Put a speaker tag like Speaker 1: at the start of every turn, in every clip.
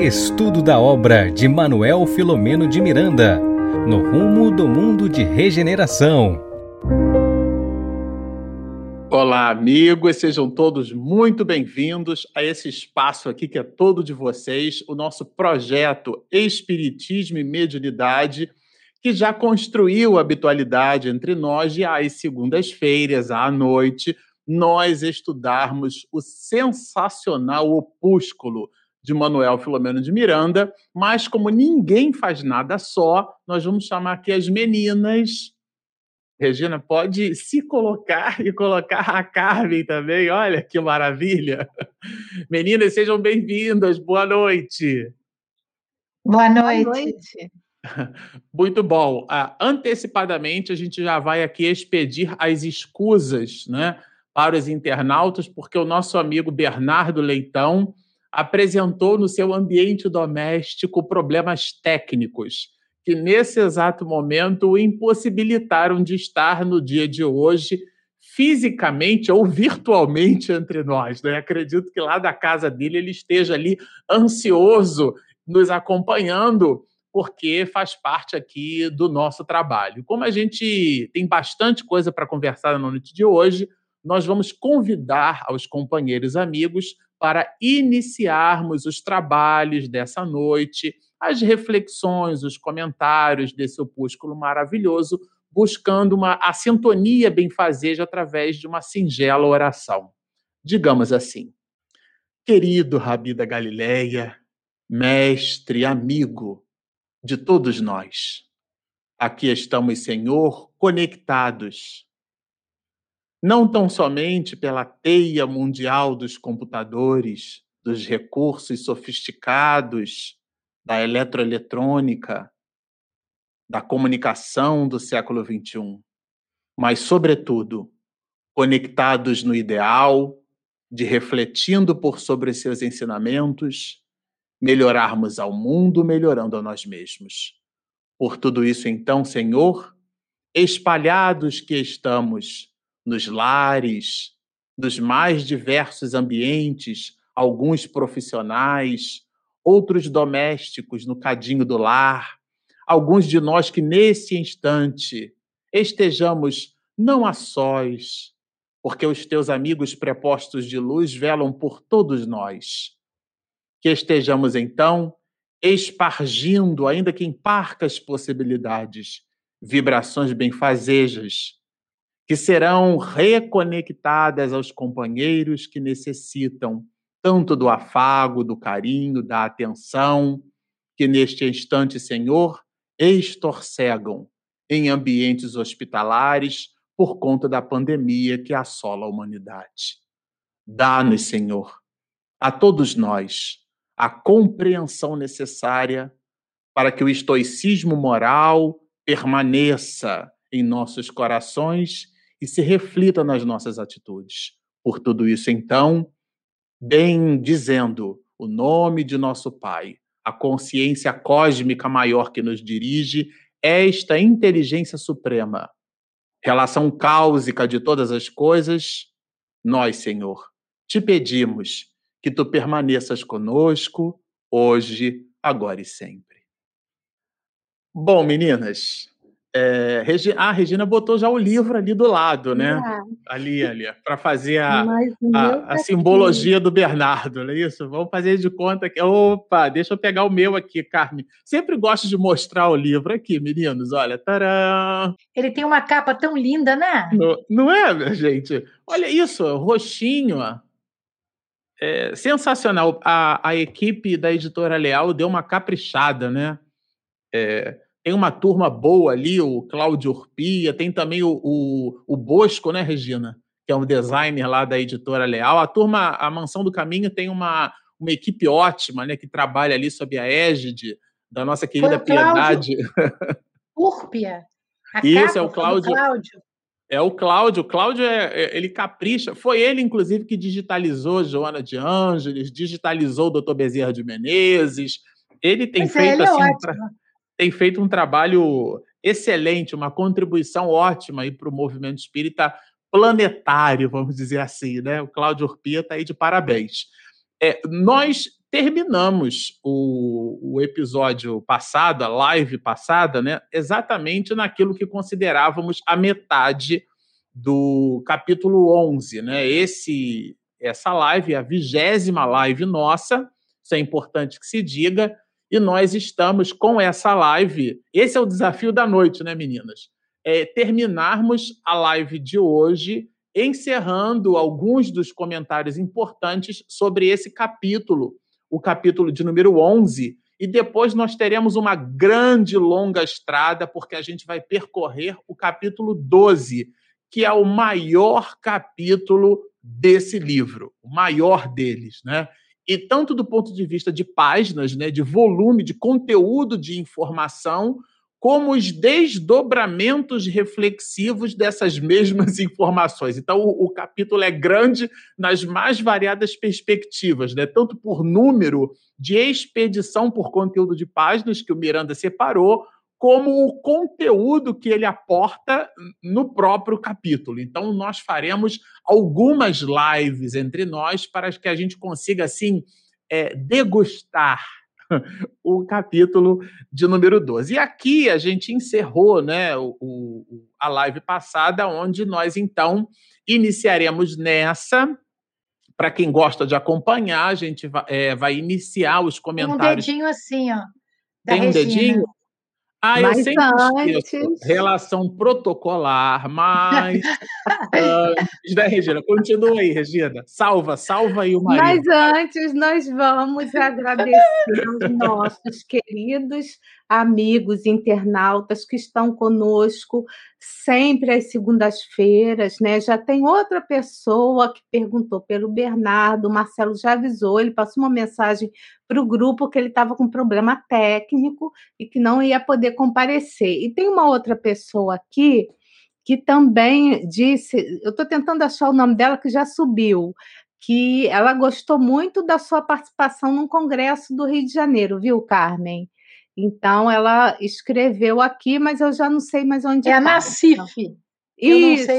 Speaker 1: Estudo da obra de Manuel Filomeno de Miranda, no rumo do mundo de regeneração.
Speaker 2: Olá, amigos, sejam todos muito bem-vindos a esse espaço aqui que é todo de vocês, o nosso projeto Espiritismo e Mediunidade, que já construiu habitualidade entre nós e às segundas-feiras, à noite, nós estudarmos o sensacional opúsculo de Manuel Filomeno de Miranda, mas como ninguém faz nada só, nós vamos chamar aqui as meninas. Regina, pode se colocar e colocar a Carmen também. Olha que maravilha. Meninas, sejam bem-vindas. Boa noite.
Speaker 3: Boa noite. Boa noite.
Speaker 2: Muito bom. Uh, antecipadamente, a gente já vai aqui expedir as escusas né, para os internautas, porque o nosso amigo Bernardo Leitão apresentou no seu ambiente doméstico problemas técnicos que, nesse exato momento, o impossibilitaram de estar no dia de hoje fisicamente ou virtualmente entre nós. Né? Acredito que lá da casa dele ele esteja ali ansioso, nos acompanhando, porque faz parte aqui do nosso trabalho. Como a gente tem bastante coisa para conversar na noite de hoje, nós vamos convidar aos companheiros amigos para iniciarmos os trabalhos dessa noite, as reflexões, os comentários desse opúsculo maravilhoso, buscando uma a sintonia benfazeja através de uma singela oração. Digamos assim: Querido Rabi da Galileia, mestre, amigo de todos nós, aqui estamos, Senhor, conectados não tão somente pela teia mundial dos computadores, dos recursos sofisticados da eletroeletrônica, da comunicação do século XXI, mas, sobretudo, conectados no ideal de refletindo por sobre seus ensinamentos, melhorarmos ao mundo, melhorando a nós mesmos. Por tudo isso, então, Senhor, espalhados que estamos nos lares, nos mais diversos ambientes, alguns profissionais, outros domésticos no cadinho do lar, alguns de nós que nesse instante estejamos não a sós, porque os teus amigos prepostos de luz velam por todos nós. Que estejamos então espargindo, ainda que em parcas possibilidades, vibrações benfazejas que serão reconectadas aos companheiros que necessitam tanto do afago, do carinho, da atenção, que neste instante, Senhor, estorcegam em ambientes hospitalares por conta da pandemia que assola a humanidade. Dá-nos, Senhor, a todos nós, a compreensão necessária para que o estoicismo moral permaneça em nossos corações e se reflita nas nossas atitudes. Por tudo isso, então, bem dizendo o nome de nosso Pai, a consciência cósmica maior que nos dirige, esta inteligência suprema, relação cáusica de todas as coisas, nós, Senhor, te pedimos que tu permaneças conosco hoje, agora e sempre. Bom, meninas, é, Regi ah, a Regina botou já o livro ali do lado, né? É. Ali, ali, para fazer a, a, a simbologia do Bernardo, não é isso? Vamos fazer de conta que. Opa, deixa eu pegar o meu aqui, Carmen. Sempre gosto de mostrar o livro aqui, meninos. Olha, tarã.
Speaker 3: Ele tem uma capa tão linda, né?
Speaker 2: Não, não é, minha gente? Olha isso, roxinho, é, sensacional. A, a equipe da editora Leal deu uma caprichada, né? É, tem uma turma boa ali, o Cláudio Urpia, tem também o, o, o, Bosco, né, Regina? Que é um designer lá da editora Leal. A turma, a Mansão do Caminho tem uma, uma equipe ótima, né, que trabalha ali sob a égide da nossa querida Piedade.
Speaker 3: Urpia.
Speaker 2: A Isso, é o Cláudio. Cláudio. É o Cláudio. O Cláudio, é, é, ele capricha. Foi ele, inclusive, que digitalizou Joana de Ângeles, digitalizou o Dr. Bezerra de Menezes. Ele tem Mas feito é, ele assim. É pra tem feito um trabalho excelente, uma contribuição ótima para o movimento espírita planetário, vamos dizer assim, né? O Cláudio Urpia está aí de parabéns. É, nós terminamos o, o, episódio passado, a live passada, né, exatamente naquilo que considerávamos a metade do capítulo 11. Né? Esse, essa live a vigésima live nossa, isso é importante que se diga, e nós estamos com essa live. Esse é o desafio da noite, né, meninas? É terminarmos a live de hoje encerrando alguns dos comentários importantes sobre esse capítulo o capítulo de número 11, e depois nós teremos uma grande longa estrada, porque a gente vai percorrer o capítulo 12, que é o maior capítulo desse livro, o maior deles, né? E tanto do ponto de vista de páginas, né, de volume, de conteúdo de informação, como os desdobramentos reflexivos dessas mesmas informações. Então, o, o, capítulo é grande nas mais variadas perspectivas, né? tanto por número de expedição por conteúdo de páginas que o Miranda separou, como o conteúdo que ele aporta no próprio capítulo. Então, nós faremos algumas lives entre nós para que a gente consiga, assim, é, degustar o capítulo de número 12. E aqui a gente encerrou né, o, o, a live passada, onde nós então iniciaremos nessa. Para quem gosta de acompanhar, a gente vai, é, vai iniciar os comentários.
Speaker 3: Um dedinho assim, ó.
Speaker 2: Tem um dedinho? Ah, mas eu sempre antes... esqueço. Relação protocolar, mas antes, né, Regina? Continua aí, Regina. Salva, salva aí o marido.
Speaker 4: Mas antes, nós vamos agradecer aos nossos queridos amigos internautas que estão conosco sempre às segundas-feiras, né? Já tem outra pessoa que perguntou pelo Bernardo, o Marcelo já avisou, ele passou uma mensagem para o grupo que ele estava com problema técnico e que não ia poder comparecer. E tem uma outra pessoa aqui que também disse, eu estou tentando achar o nome dela que já subiu, que ela gostou muito da sua participação no Congresso do Rio de Janeiro, viu, Carmen? Então, ela escreveu aqui, mas eu já não sei mais onde
Speaker 3: é. É a Nacif.
Speaker 4: Isso,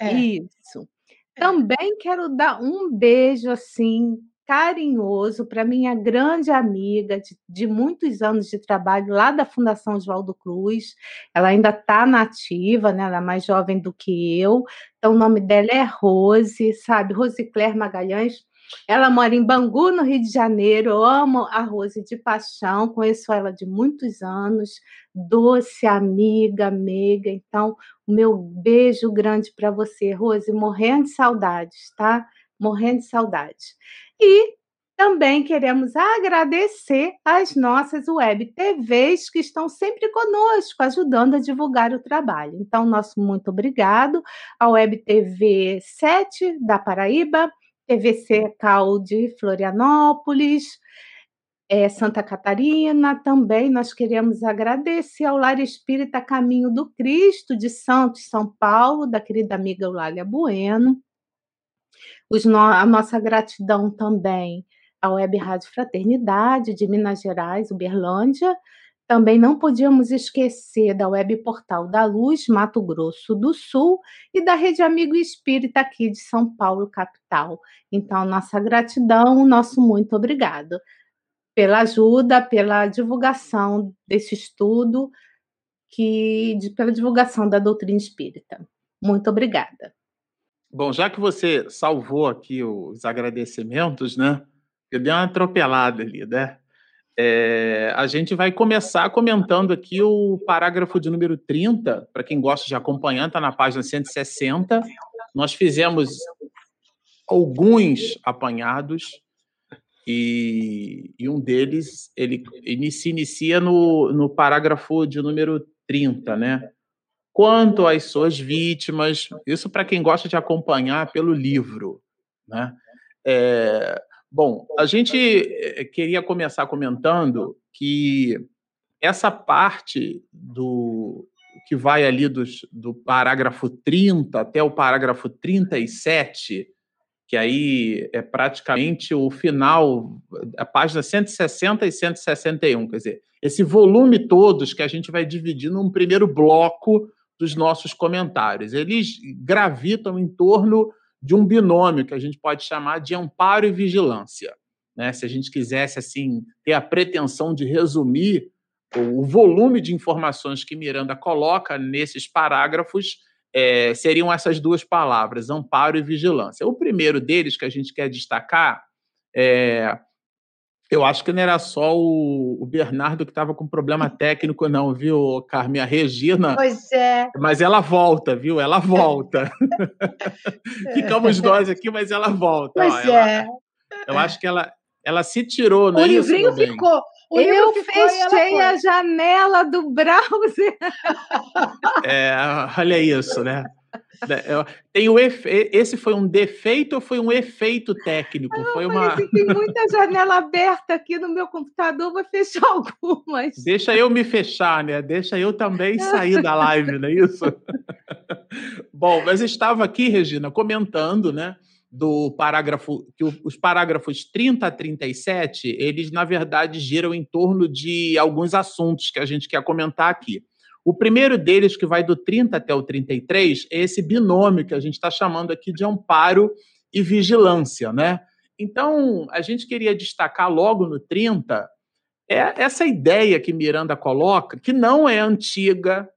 Speaker 4: é. isso. É. Também quero dar um beijo, assim, carinhoso para minha grande amiga de, de, muitos anos de trabalho lá da Fundação Oswaldo Cruz. Ela ainda está nativa, né? Ela é mais jovem do que eu. Então, o nome dela é Rose, sabe? Rose Claire Magalhães. Ela mora em Bangu, no Rio de Janeiro. Eu amo a Rose de paixão, conheço ela de muitos anos. Doce amiga, meiga. Então, o meu beijo grande para você, Rose, morrendo de saudades, tá? Morrendo de saudades. E também queremos agradecer às nossas web TVs que estão sempre conosco, ajudando a divulgar o trabalho. Então, nosso muito obrigado à Web TV 7 da Paraíba, TVC Cal de Florianópolis, é, Santa Catarina, também nós queremos agradecer ao Lar Espírita Caminho do Cristo de Santos, São Paulo, da querida amiga Eulália Bueno. No, a nossa gratidão também à Web Rádio Fraternidade de Minas Gerais, Uberlândia, também não podíamos esquecer da Web Portal da Luz, Mato Grosso do Sul, e da Rede Amigo Espírita aqui de São Paulo, capital. Então, nossa gratidão, nosso muito obrigado pela ajuda, pela divulgação desse estudo, que, de, pela divulgação da doutrina espírita. Muito obrigada.
Speaker 2: Bom, já que você salvou aqui os agradecimentos, né? Eu dei uma atropelada ali, né? É, a gente vai começar comentando aqui o parágrafo de número 30, para quem gosta de acompanhar, está na página 160. Nós fizemos alguns apanhados e, e um deles ele, ele se inicia no, no parágrafo de número 30, né? Quanto às suas vítimas, isso para quem gosta de acompanhar pelo livro, né? É, Bom, a gente eh, queria começar comentando que essa parte do que vai ali dos, do parágrafo 30 até o parágrafo 37, que aí é praticamente o final, a página 160 e 161, quer dizer, esse volume todos que a gente vai dividir num primeiro bloco dos nossos comentários. Eles gravitam em torno de um binômio que a gente pode chamar de amparo e vigilância. né? Se a gente quisesse assim ter a pretensão de resumir o volume de informações que Miranda coloca nesses parágrafos, é, seriam essas duas palavras, amparo e vigilância. O primeiro deles que a gente quer destacar é, eu acho que não era só o, o Bernardo que estava com problema técnico, não, viu, Carmen? A Regina.
Speaker 3: Pois é.
Speaker 2: Mas ela volta, viu? Ela volta. Ficamos nós aqui, mas ela volta.
Speaker 3: Pois Ó, é.
Speaker 2: Ela, eu acho que ela, ela se tirou, não
Speaker 3: o
Speaker 2: é
Speaker 3: livrinho isso? ficou. O
Speaker 4: eu fechei a janela do browser.
Speaker 2: É, olha isso, né? Né, tem o efe... Esse foi um defeito ou foi um efeito técnico?
Speaker 4: Não,
Speaker 2: foi uma...
Speaker 4: Tem muita janela aberta aqui no meu computador, vou fechar algumas.
Speaker 2: Deixa eu me fechar, né? Deixa eu também sair da live, não é isso? Bom, mas estava aqui, Regina, comentando, né? do parágrafo, que os parágrafos 30 a 37, eles, na verdade, giram em torno de alguns assuntos que a gente quer comentar aqui. O primeiro deles, que vai do 30 até o 33, é esse binômio que a gente está chamando aqui de amparo e vigilância, né? Então, a gente queria destacar logo no 30 é essa ideia que Miranda coloca, que não é antiga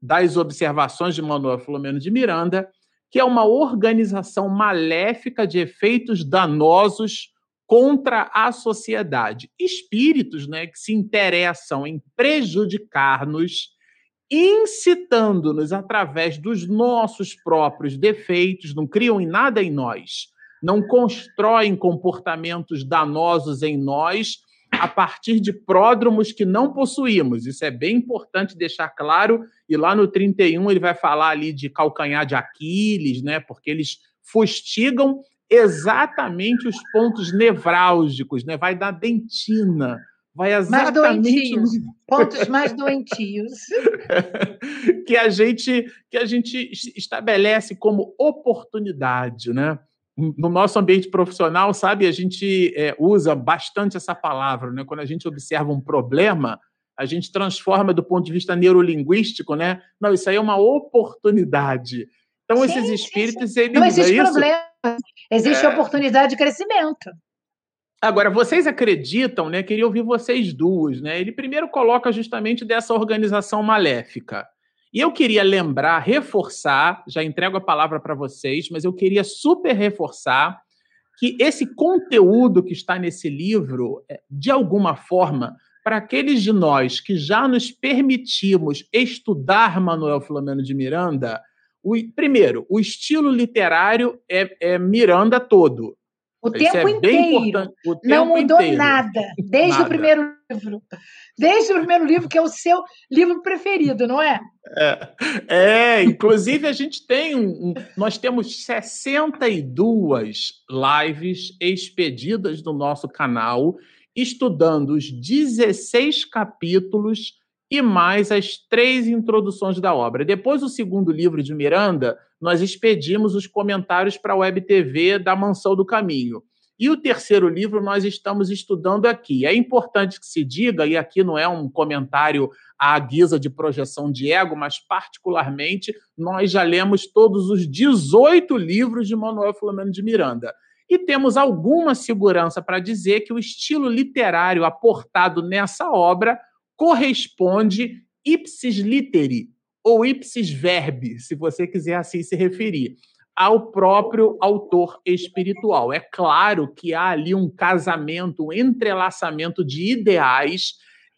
Speaker 2: das observações de Manuel Filomeno de Miranda, que é uma organização maléfica de efeitos danosos contra a sociedade. Espíritos né, que se interessam em prejudicar-nos incitando-nos através dos nossos próprios defeitos, não criam em nada em nós, não constroem comportamentos danosos em nós a partir de pródromos que não possuímos. Isso é bem importante deixar claro. E lá no 31 ele vai falar ali de calcanhar de Aquiles, né? Porque eles fustigam exatamente os pontos nevrálgicos, né? Vai da dentina, vai exatamente mais doentios,
Speaker 3: pontos mais doentios
Speaker 2: que a gente que a gente estabelece como oportunidade, né? No nosso ambiente profissional, sabe, a gente é, usa bastante essa palavra, né? Quando a gente observa um problema, a gente transforma do ponto de vista neurolinguístico, né? Não, isso aí é uma oportunidade. Então, sim, esses espíritos, sim, sim. eles.
Speaker 3: Não existe é problema, existe é... oportunidade de crescimento.
Speaker 2: Agora, vocês acreditam, né? Queria ouvir vocês duas, né? Ele primeiro coloca justamente dessa organização maléfica. E eu queria lembrar, reforçar, já entrego a palavra para vocês, mas eu queria super reforçar que esse conteúdo que está nesse livro, é, de alguma forma, para aqueles de nós que já nos permitimos estudar Manuel Filomeno de Miranda, o, primeiro, o estilo literário é, é Miranda todo.
Speaker 3: O tempo é inteiro. O tempo não mudou inteiro. nada, desde nada. o primeiro livro. Desde o primeiro livro, que é o seu livro preferido, não é?
Speaker 2: É, é inclusive a gente tem um, nós temos 62 lives expedidas no nosso canal, estudando os 16 capítulos e mais as três introduções da obra. Depois do segundo livro de Miranda, nós expedimos os comentários para a Web TV da Mansão do Caminho. E o terceiro livro nós estamos estudando aqui. É importante que se diga, e aqui não é um comentário à guisa de projeção de ego, mas particularmente nós já lemos todos os 18 livros de Manuel Filomeno de Miranda. E temos alguma segurança para dizer que o estilo literário aportado nessa obra corresponde ipsis literi, ou ipsis verbi, se você quiser assim se referir, ao próprio autor espiritual. É claro que há ali um casamento, um entrelaçamento de ideais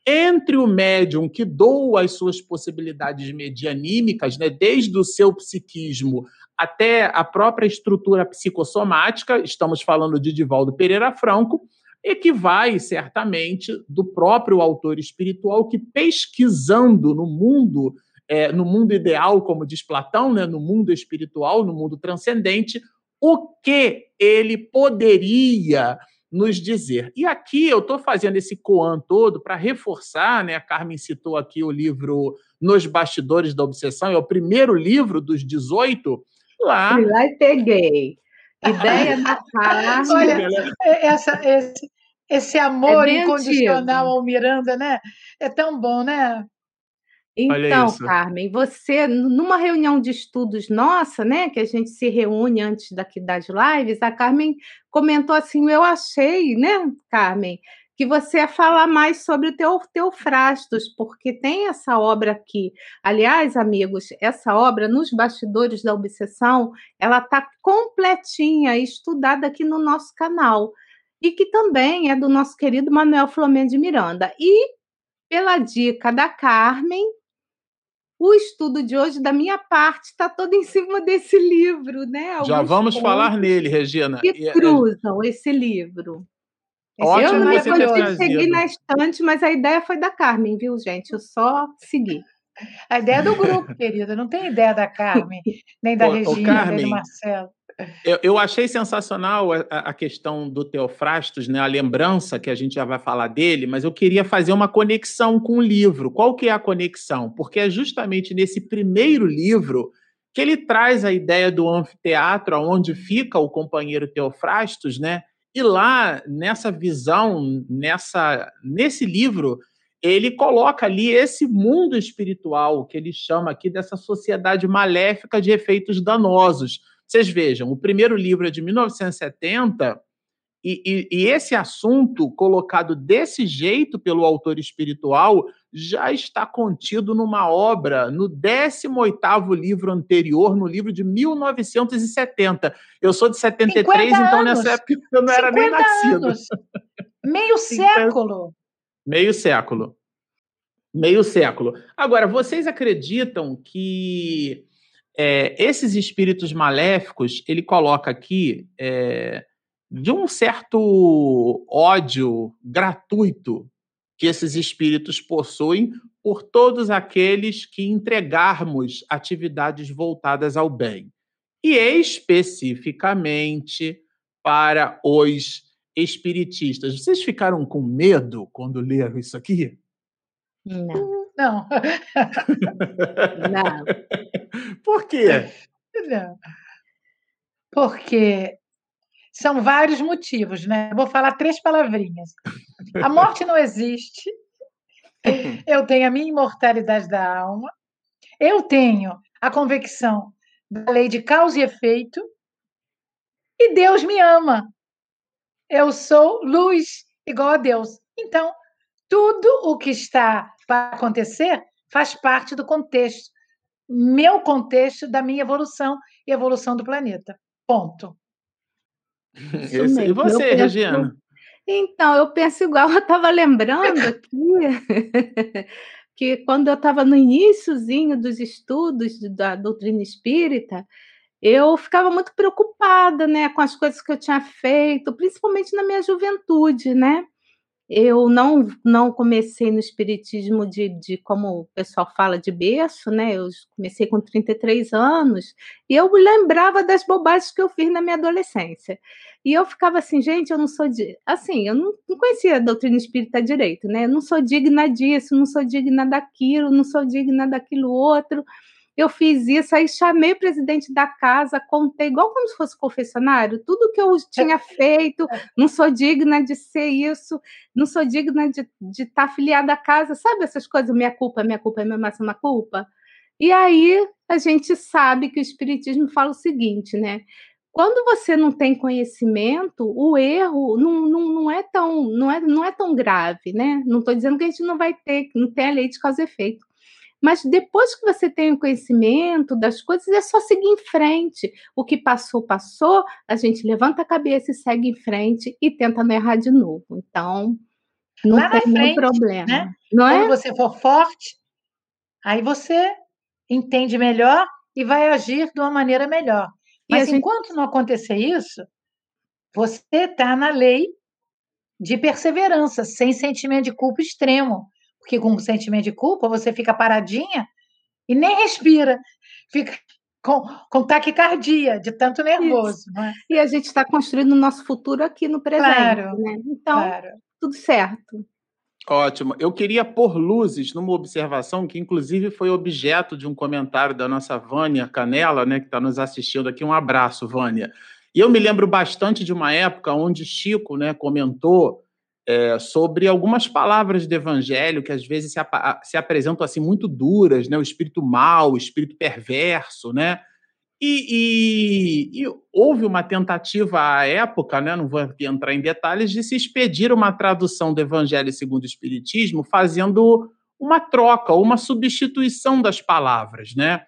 Speaker 2: entre o médium que doa as suas possibilidades medianímicas, né, desde o seu psiquismo até a própria estrutura psicossomática, estamos falando de Divaldo Pereira Franco, e que vai certamente do próprio autor espiritual que pesquisando no mundo, é, no mundo ideal, como diz Platão, né, no mundo espiritual, no mundo transcendente, o que ele poderia nos dizer. E aqui eu estou fazendo esse coan todo para reforçar, né? A Carmen citou aqui o livro Nos Bastidores da Obsessão, é o primeiro livro dos 18. Lá.
Speaker 4: Fui lá e peguei. Ideia na
Speaker 3: Carmen. Olha, essa, esse, esse amor é incondicional antigo. ao Miranda, né? É tão bom, né?
Speaker 4: Então, Carmen, você, numa reunião de estudos nossa, né, que a gente se reúne antes daqui das lives, a Carmen comentou assim: eu achei, né, Carmen, que você ia falar mais sobre o teu, teu Frastos, porque tem essa obra aqui. Aliás, amigos, essa obra, nos bastidores da obsessão, ela está completinha, estudada aqui no nosso canal. E que também é do nosso querido Manuel Flamengo de Miranda. E pela dica da Carmen, o estudo de hoje, da minha parte, está todo em cima desse livro, né?
Speaker 2: Alguns Já vamos falar nele, Regina.
Speaker 4: Que é, é cruzam esse livro. Ótimo eu não me consegui seguir na estante, mas a ideia foi da Carmen, viu, gente? Eu só segui.
Speaker 3: A ideia é do grupo, querida. Não tem ideia da Carmen, nem da ô, Regina, Carmen, nem do Marcelo.
Speaker 2: Eu, eu achei sensacional a, a, questão do Teofrastos, né? A lembrança que a gente já vai falar dele, mas eu queria fazer uma conexão com o livro. Qual que é a conexão? Porque é justamente nesse primeiro livro que ele traz a ideia do anfiteatro, onde fica o companheiro Teofrastos, né? E lá nessa visão, nessa nesse livro, ele coloca ali esse mundo espiritual que ele chama aqui dessa sociedade maléfica de efeitos danosos vocês vejam, o primeiro livro é de 1970 e, e, e, esse assunto, colocado desse jeito pelo autor espiritual, já está contido numa obra, no 18º livro anterior, no livro de 1970. Eu sou de 73, então nessa época eu não era nem nascido. Anos.
Speaker 3: Meio século.
Speaker 2: Meio século. Meio século. Agora, vocês acreditam que é, esses espíritos maléficos, ele coloca aqui é, de um certo ódio gratuito que esses espíritos possuem por todos aqueles que entregarmos atividades voltadas ao bem. E especificamente para os espiritistas. Vocês ficaram com medo quando leram isso aqui?
Speaker 3: Não. Não.
Speaker 4: Não.
Speaker 2: Por quê?
Speaker 3: Não. Porque são vários motivos, né? vou falar três palavrinhas. A morte não existe. Eu tenho a minha imortalidade da alma. Eu tenho a convicção da lei de causa e efeito. E Deus me ama. Eu sou luz igual a Deus. Então, tudo o que está para acontecer faz parte do contexto, meu contexto da minha evolução e evolução do planeta. Ponto.
Speaker 2: Esse, e você, penso, Regiana?
Speaker 4: Então, eu penso igual, eu estava lembrando aqui que quando eu estava no iníciozinho dos estudos da doutrina espírita, eu ficava muito preocupada, né, com as coisas que eu tinha feito, principalmente na minha juventude, né? Eu não, não comecei no espiritismo de, de, como o pessoal fala, de berço, né? Eu comecei com 33 anos e eu lembrava das bobagens que eu fiz na minha adolescência. E eu ficava assim, gente, eu não sou de. Assim, eu não, não conhecia a doutrina espírita direito, né? Eu não sou digna disso, não sou digna daquilo, não sou digna daquilo outro eu fiz isso, aí chamei o presidente da casa, contei igual como se fosse confessionário, tudo que eu tinha feito, não sou digna de ser isso, não sou digna de estar tá afiliada à casa, sabe essas coisas, minha culpa, minha culpa, minha máxima culpa? E aí a gente sabe que o Espiritismo fala o seguinte, né? Quando você não tem conhecimento, o erro não, não, não, é, tão, não, é, não é tão grave, né? Não estou dizendo que a gente não vai ter, não tem a lei de causa e efeito. Mas depois que você tem o conhecimento das coisas, é só seguir em frente. O que passou, passou, a gente levanta a cabeça e segue em frente e tenta não errar de novo. Então, não Lá tem nenhum problema. Né? Não
Speaker 3: Quando é? você for forte, aí você entende melhor e vai agir de uma maneira melhor. Mas gente... enquanto não acontecer isso, você está na lei de perseverança, sem sentimento de culpa extremo porque com sentimento de culpa você fica paradinha e nem respira, fica com, com taquicardia, de tanto nervoso.
Speaker 4: É? E a gente está construindo o nosso futuro aqui no presente. Claro, né? Então, claro. tudo certo.
Speaker 2: Ótimo. Eu queria pôr luzes numa observação que, inclusive, foi objeto de um comentário da nossa Vânia Canela, né, que está nos assistindo aqui. Um abraço, Vânia. E eu me lembro bastante de uma época onde Chico né, comentou é, sobre algumas palavras do evangelho que às vezes se, ap se, apresentam assim muito duras, né? O espírito mau, o espírito perverso, né? E, e, e, houve uma tentativa à época, né? Não vou aqui entrar em detalhes, de se expedir uma tradução do Evangelho segundo o Espiritismo, fazendo uma troca, uma substituição das palavras, né?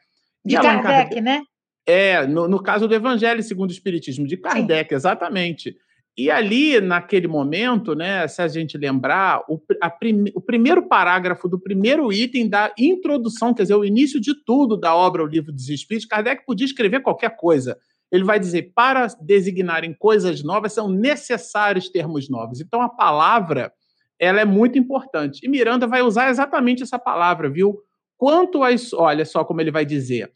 Speaker 3: De Kardec, Kardec, né?
Speaker 2: É, no, no, caso do Evangelho segundo o Espiritismo, de Kardec, Sim. exatamente. E ali, naquele momento, né, se a gente lembrar, o, prim, o, primeiro parágrafo do primeiro item da introdução, quer dizer, o início de tudo da obra O Livro dos Espíritos, Kardec podia escrever qualquer coisa. Ele vai dizer, para designarem coisas novas, são necessários termos novos. Então, a palavra, ela é muito importante. E Miranda vai usar exatamente essa palavra, viu? Quanto a... Olha só como ele vai dizer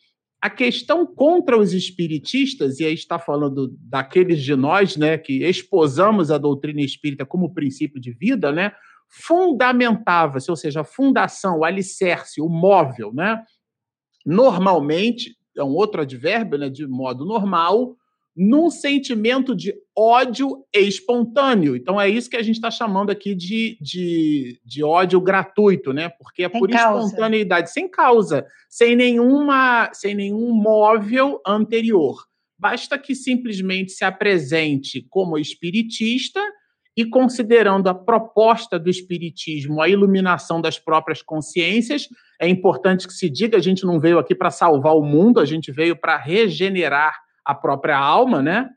Speaker 2: a questão contra os espiritistas, e aí está falando daqueles de nós né, que esposamos a doutrina espírita como princípio de vida, né, fundamentava-se, ou seja, a fundação, o alicerce, o móvel, né, normalmente, é um outro advérbio, né, de modo normal, num sentimento de ódio espontâneo. Então é isso que a gente está chamando aqui de, de, de, ódio gratuito, né? Porque é sem por causa. espontaneidade, sem causa, sem nenhuma, sem nenhum móvel anterior. Basta que simplesmente se apresente como espiritista e considerando a proposta do espiritismo, a iluminação das próprias consciências, é importante que se diga, a gente não veio aqui para salvar o mundo, a gente veio para regenerar a própria alma, né?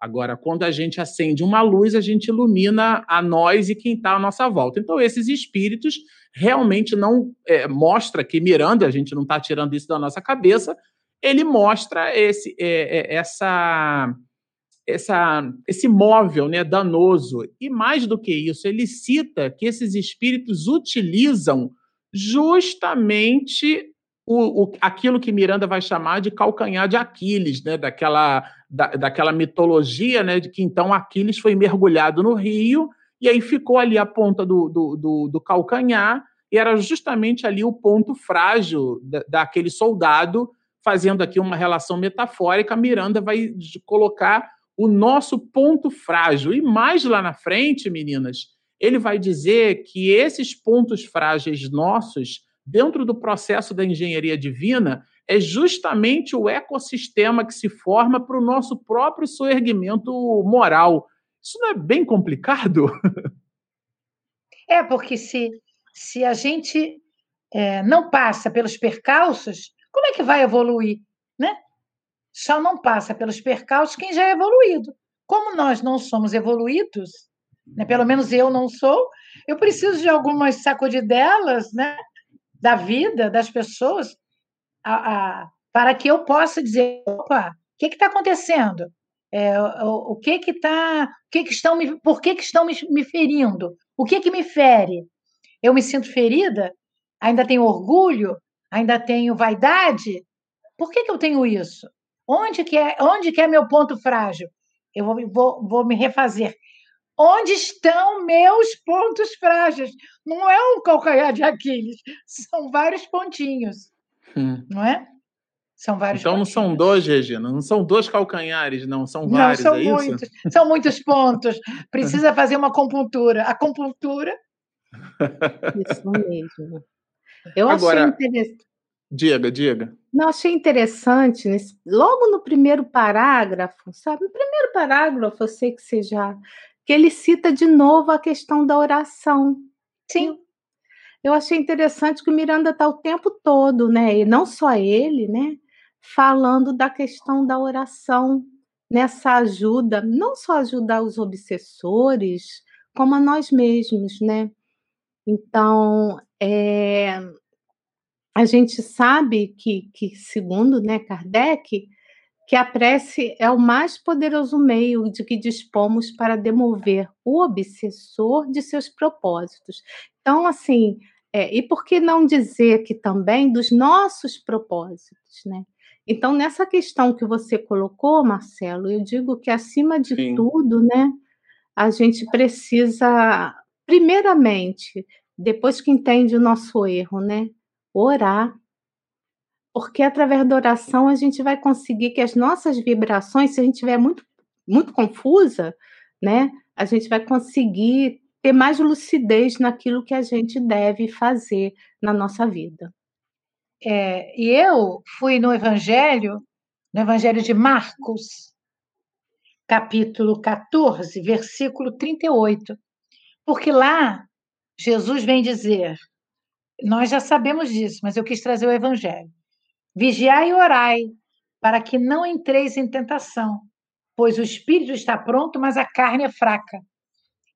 Speaker 2: Agora, quando a gente acende uma luz, a gente ilumina a nós e quem está à nossa volta. Então, esses espíritos realmente não é, mostra que Miranda, a gente não está tirando isso da nossa cabeça, ele mostra esse, é, é, essa, essa, esse móvel né, danoso. E mais do que isso, ele cita que esses espíritos utilizam justamente o, o, aquilo que Miranda vai chamar de calcanhar de Aquiles, né? daquela, da, daquela mitologia né? de que então Aquiles foi mergulhado no rio e aí ficou ali a ponta do, do, do, do calcanhar e era justamente ali o ponto frágil da, daquele soldado, fazendo aqui uma relação metafórica, Miranda vai colocar o nosso ponto frágil. E mais lá na frente, meninas, ele vai dizer que esses pontos frágeis nossos dentro do processo da engenharia divina, é justamente o ecossistema que se forma para o nosso próprio soerguimento moral. Isso não é bem complicado?
Speaker 3: É, porque se, se a gente é, não passa pelos percalços, como é que vai evoluir? Né? Só não passa pelos percalços quem já é evoluído. Como nós não somos evoluídos, né, pelo menos eu não sou, eu preciso de algumas sacudidelas, né, da vida das pessoas a, a, para que eu possa dizer, opa, o que está acontecendo? É, o, o, que que está, o que que estão me, por que que estão me, me ferindo? O que que me fere? Eu me sinto ferida? Ainda tenho orgulho? Ainda tenho vaidade? Por que que eu tenho isso? Onde que é, onde que é meu ponto frágil? Eu vou, vou, vou me refazer. Onde estão meus pontos frágeis? Não é um calcanhar de Aquiles, são vários pontinhos, hum. não é?
Speaker 2: São vários. Então pontinhos. não são dois, Regina, não são dois calcanhares, não, são vários. Não, são é
Speaker 3: muitos, isso? são muitos pontos. Precisa fazer uma acupuntura. Acupuntura.
Speaker 4: Isso mesmo. Eu Agora, achei interessante.
Speaker 2: Diga, diga.
Speaker 4: Não, achei interessante, nesse, logo no primeiro parágrafo, sabe? No primeiro parágrafo, eu sei que você já que ele cita de novo a questão da oração.
Speaker 3: Sim.
Speaker 4: Eu achei interessante que o Miranda está o tempo todo, né? E não só ele, né? Falando da questão da oração, nessa ajuda, não só ajudar os obsessores, como a nós mesmos, né? Então, é, a gente sabe que, que segundo né, Kardec, que a prece é o mais poderoso meio de que dispomos para demover o obsessor de seus propósitos. Então, assim, é, e por que não dizer que também dos nossos propósitos, né? Então, nessa questão que você colocou, Marcelo, eu digo que acima de Sim. tudo, né, a gente precisa, primeiramente, depois que entende o nosso erro, né, orar porque através da oração a gente vai conseguir que as nossas vibrações, se a gente estiver muito, muito confusa, né, a gente vai conseguir ter mais lucidez naquilo que a gente deve fazer na nossa vida.
Speaker 3: É, e eu fui no Evangelho, no Evangelho de Marcos, capítulo 14, versículo 38, porque lá Jesus vem dizer: nós já sabemos disso, mas eu quis trazer o Evangelho. Vigiai e orai, para que não entreis em tentação, pois o espírito está pronto, mas a carne é fraca.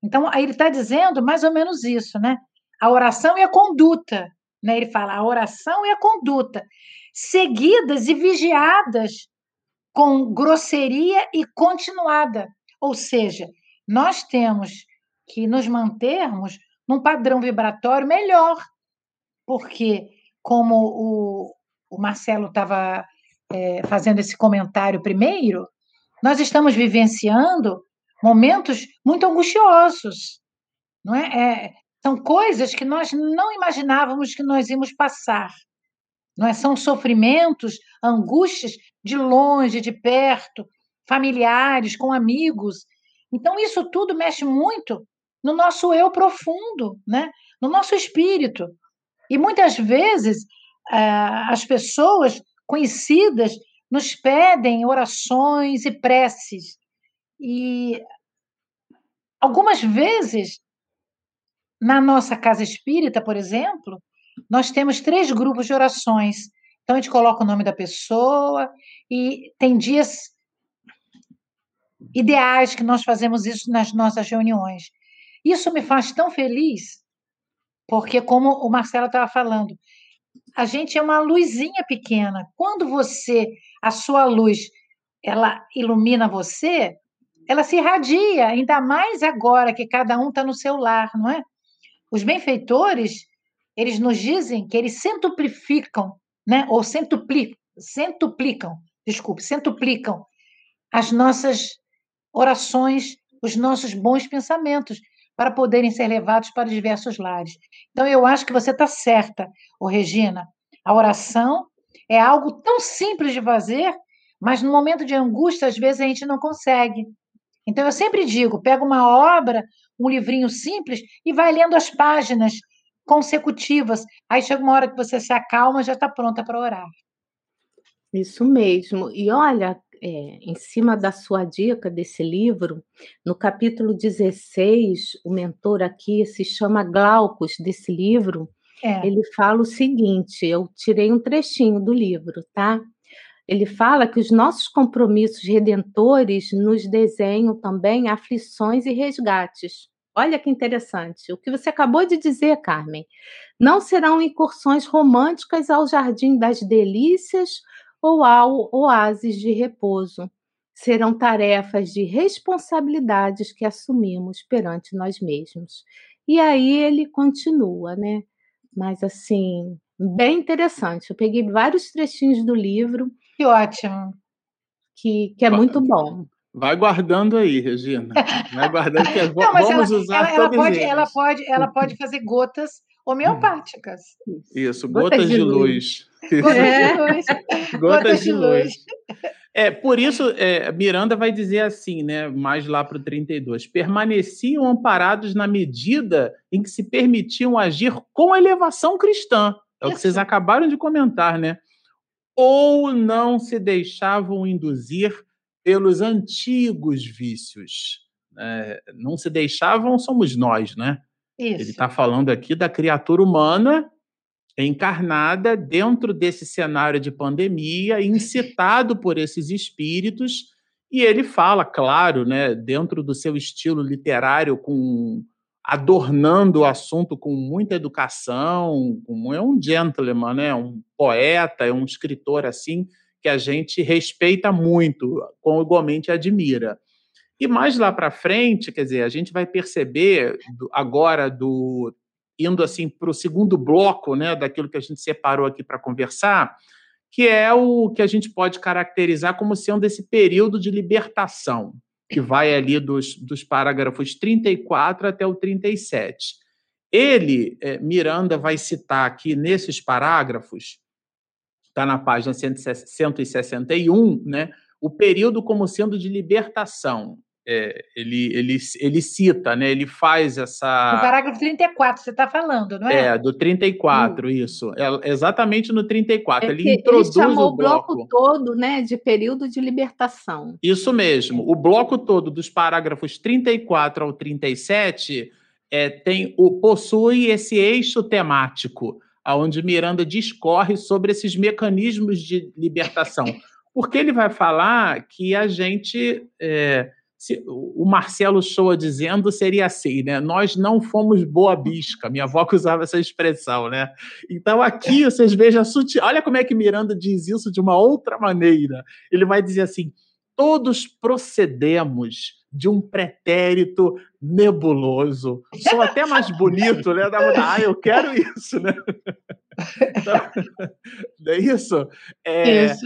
Speaker 3: Então, aí ele está dizendo mais ou menos isso, né? A oração e a conduta. Né? Ele fala a oração e a conduta, seguidas e vigiadas com grosseria e continuada. Ou seja, nós temos que nos mantermos num padrão vibratório melhor, porque, como o, o Marcelo estava é, fazendo esse comentário primeiro, nós estamos vivenciando momentos muito angustiosos, não é? é? São coisas que nós não imaginávamos que nós íamos passar, não é? São sofrimentos, angústias de longe, de perto, familiares, com amigos. Então isso tudo mexe muito no nosso eu profundo, né? No nosso espírito. E muitas vezes as pessoas conhecidas nos pedem orações e preces. E algumas vezes, na nossa casa espírita, por exemplo, nós temos três grupos de orações. Então, a gente coloca o nome da pessoa e tem dias ideais que nós fazemos isso nas nossas reuniões. Isso me faz tão feliz, porque, como o Marcelo estava falando, a gente é uma luzinha pequena. Quando você, a sua luz, ela ilumina você, ela se irradia, ainda mais agora que cada um está no seu lar, não é? Os benfeitores, eles nos dizem que eles centuplificam, né? Ou centuplicam, centuplicam, desculpe, centuplicam as nossas orações, os nossos bons pensamentos para poderem ser levados para diversos lares. Então, eu acho que você está certa, ô Regina. A oração é algo tão simples de fazer, mas no momento de angústia, às vezes, a gente não consegue. Então, eu sempre digo: pega uma obra, um livrinho simples e vai lendo as páginas consecutivas. Aí chega uma hora que você se acalma, já está pronta para orar.
Speaker 4: Isso mesmo. E olha, é, em cima da sua dica desse livro, no capítulo 16, o mentor aqui se chama Glaucus desse livro. É. Ele fala o seguinte: eu tirei um trechinho do livro, tá? Ele fala que os nossos compromissos redentores nos desenham também aflições e resgates. Olha que interessante. O que você acabou de dizer, Carmen. Não serão incursões românticas ao jardim das delícias ou ao oásis de repouso. Serão tarefas de responsabilidades que assumimos perante nós mesmos. E aí ele continua, né? Mas assim, bem interessante. Eu peguei vários trechinhos do livro.
Speaker 3: Que ótimo.
Speaker 4: Que, que é muito bom.
Speaker 2: Vai guardando aí, Regina. Vai guardando que Não, vamos ela, usar ela,
Speaker 3: ela pode, ela pode, ela pode fazer gotas homeopáticas.
Speaker 2: Isso, gotas, gotas de, de, luz. luz. Gotas é. de luz. gotas de luz. É, por isso, é, Miranda vai dizer assim, né, mais lá para o 32, permaneciam amparados na medida em que se permitiam agir com elevação cristã. É isso. o que vocês acabaram de comentar, né? Ou não se deixavam induzir pelos antigos vícios. É, não se deixavam, somos nós, né? Isso. Ele está falando aqui da criatura humana encarnada dentro desse cenário de pandemia, incitado por esses espíritos, e ele fala, claro, né, dentro do seu estilo literário, com adornando o assunto com muita educação, como é um gentleman, né, um poeta, é um escritor assim que a gente respeita muito, com igualmente admira. E mais lá para frente, quer dizer, a gente vai perceber agora do indo assim para o segundo bloco, né, daquilo que a gente separou aqui para conversar, que é o que a gente pode caracterizar como sendo esse período de libertação, que vai ali dos, dos parágrafos 34 até o 37. Ele, é, Miranda, vai citar aqui nesses parágrafos, está na página 161, né, o período como sendo de libertação é, ele, ele, ele cita, né? Ele faz essa.
Speaker 3: No parágrafo 34, você está falando, não é?
Speaker 2: É, do 34, hum. isso. É, exatamente no 34. É ele introduz ele chamou o bloco.
Speaker 4: bloco todo, né, de período de libertação.
Speaker 2: Isso mesmo. O bloco todo dos parágrafos 34 ao 37 é, tem o, possui esse eixo temático, onde Miranda discorre sobre esses mecanismos de libertação. Porque ele vai falar que a gente. É, se, o Marcelo Shoa dizendo seria assim, né? Nós não fomos boa bisca. Minha avó que usava essa expressão, né? Então aqui vocês vejam, sutil, olha como é que Miranda diz isso de uma outra maneira. Ele vai dizer assim: todos procedemos de um pretérito nebuloso. Sou até mais bonito, né? Ah, eu quero isso, né? Então, não é isso? É, isso?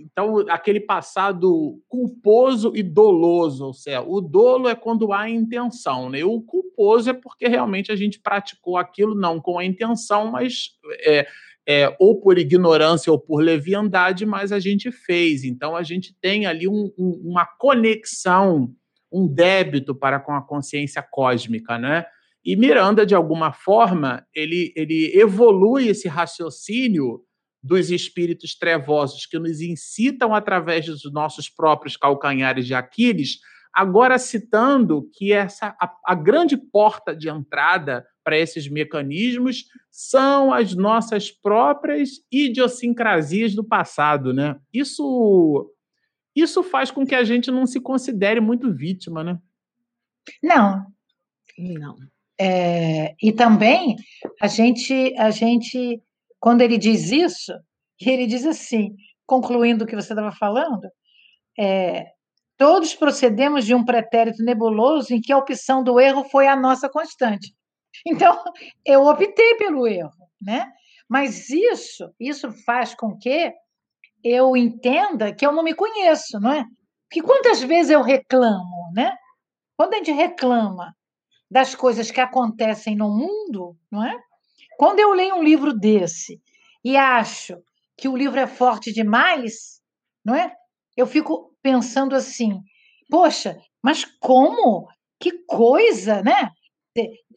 Speaker 2: Então, aquele passado culposo e doloso, ou seja, o dolo é quando há intenção, né? O culposo é porque realmente a gente praticou aquilo não com a intenção, mas é, é, ou por ignorância ou por leviandade, mas a gente fez. Então a gente tem ali um, um, uma conexão, um débito para com a consciência cósmica, né? E Miranda, de alguma forma, ele, ele evolui esse raciocínio dos espíritos trevosos que nos incitam através dos nossos próprios calcanhares de Aquiles, agora citando que essa a, a grande porta de entrada para esses mecanismos são as nossas próprias idiosincrasias do passado, né? Isso isso faz com que a gente não se considere muito vítima, né?
Speaker 3: Não, não. É, e também a gente a gente quando ele diz isso, ele diz assim, concluindo o que você estava falando, é, todos procedemos de um pretérito nebuloso em que a opção do erro foi a nossa constante. Então, eu optei pelo erro, né? Mas isso, isso faz com que eu entenda que eu não me conheço, não é? Que quantas vezes eu reclamo, né? Quando a gente reclama das coisas que acontecem no mundo, não é? Quando eu leio um livro desse e acho que o livro é forte demais, não é? Eu fico pensando assim: poxa, mas como? Que coisa, né?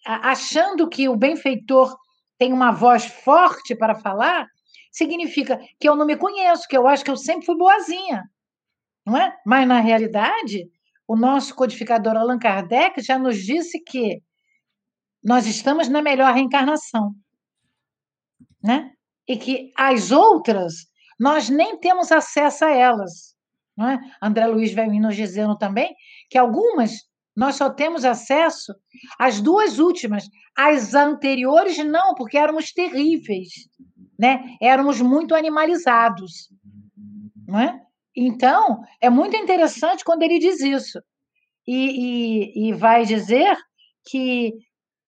Speaker 3: achando que o benfeitor tem uma voz forte para falar, significa que eu não me conheço, que eu acho que eu sempre fui boazinha. Não é? Mas, na realidade, o nosso codificador Allan Kardec já nos disse que nós estamos na melhor reencarnação. Né? E que as outras, nós nem temos acesso a elas. Não é? André Luiz vem nos dizendo também que algumas nós só temos acesso às duas últimas. As anteriores, não, porque éramos terríveis. Né? Éramos muito animalizados. Não é? Então, é muito interessante quando ele diz isso. E, e, e vai dizer que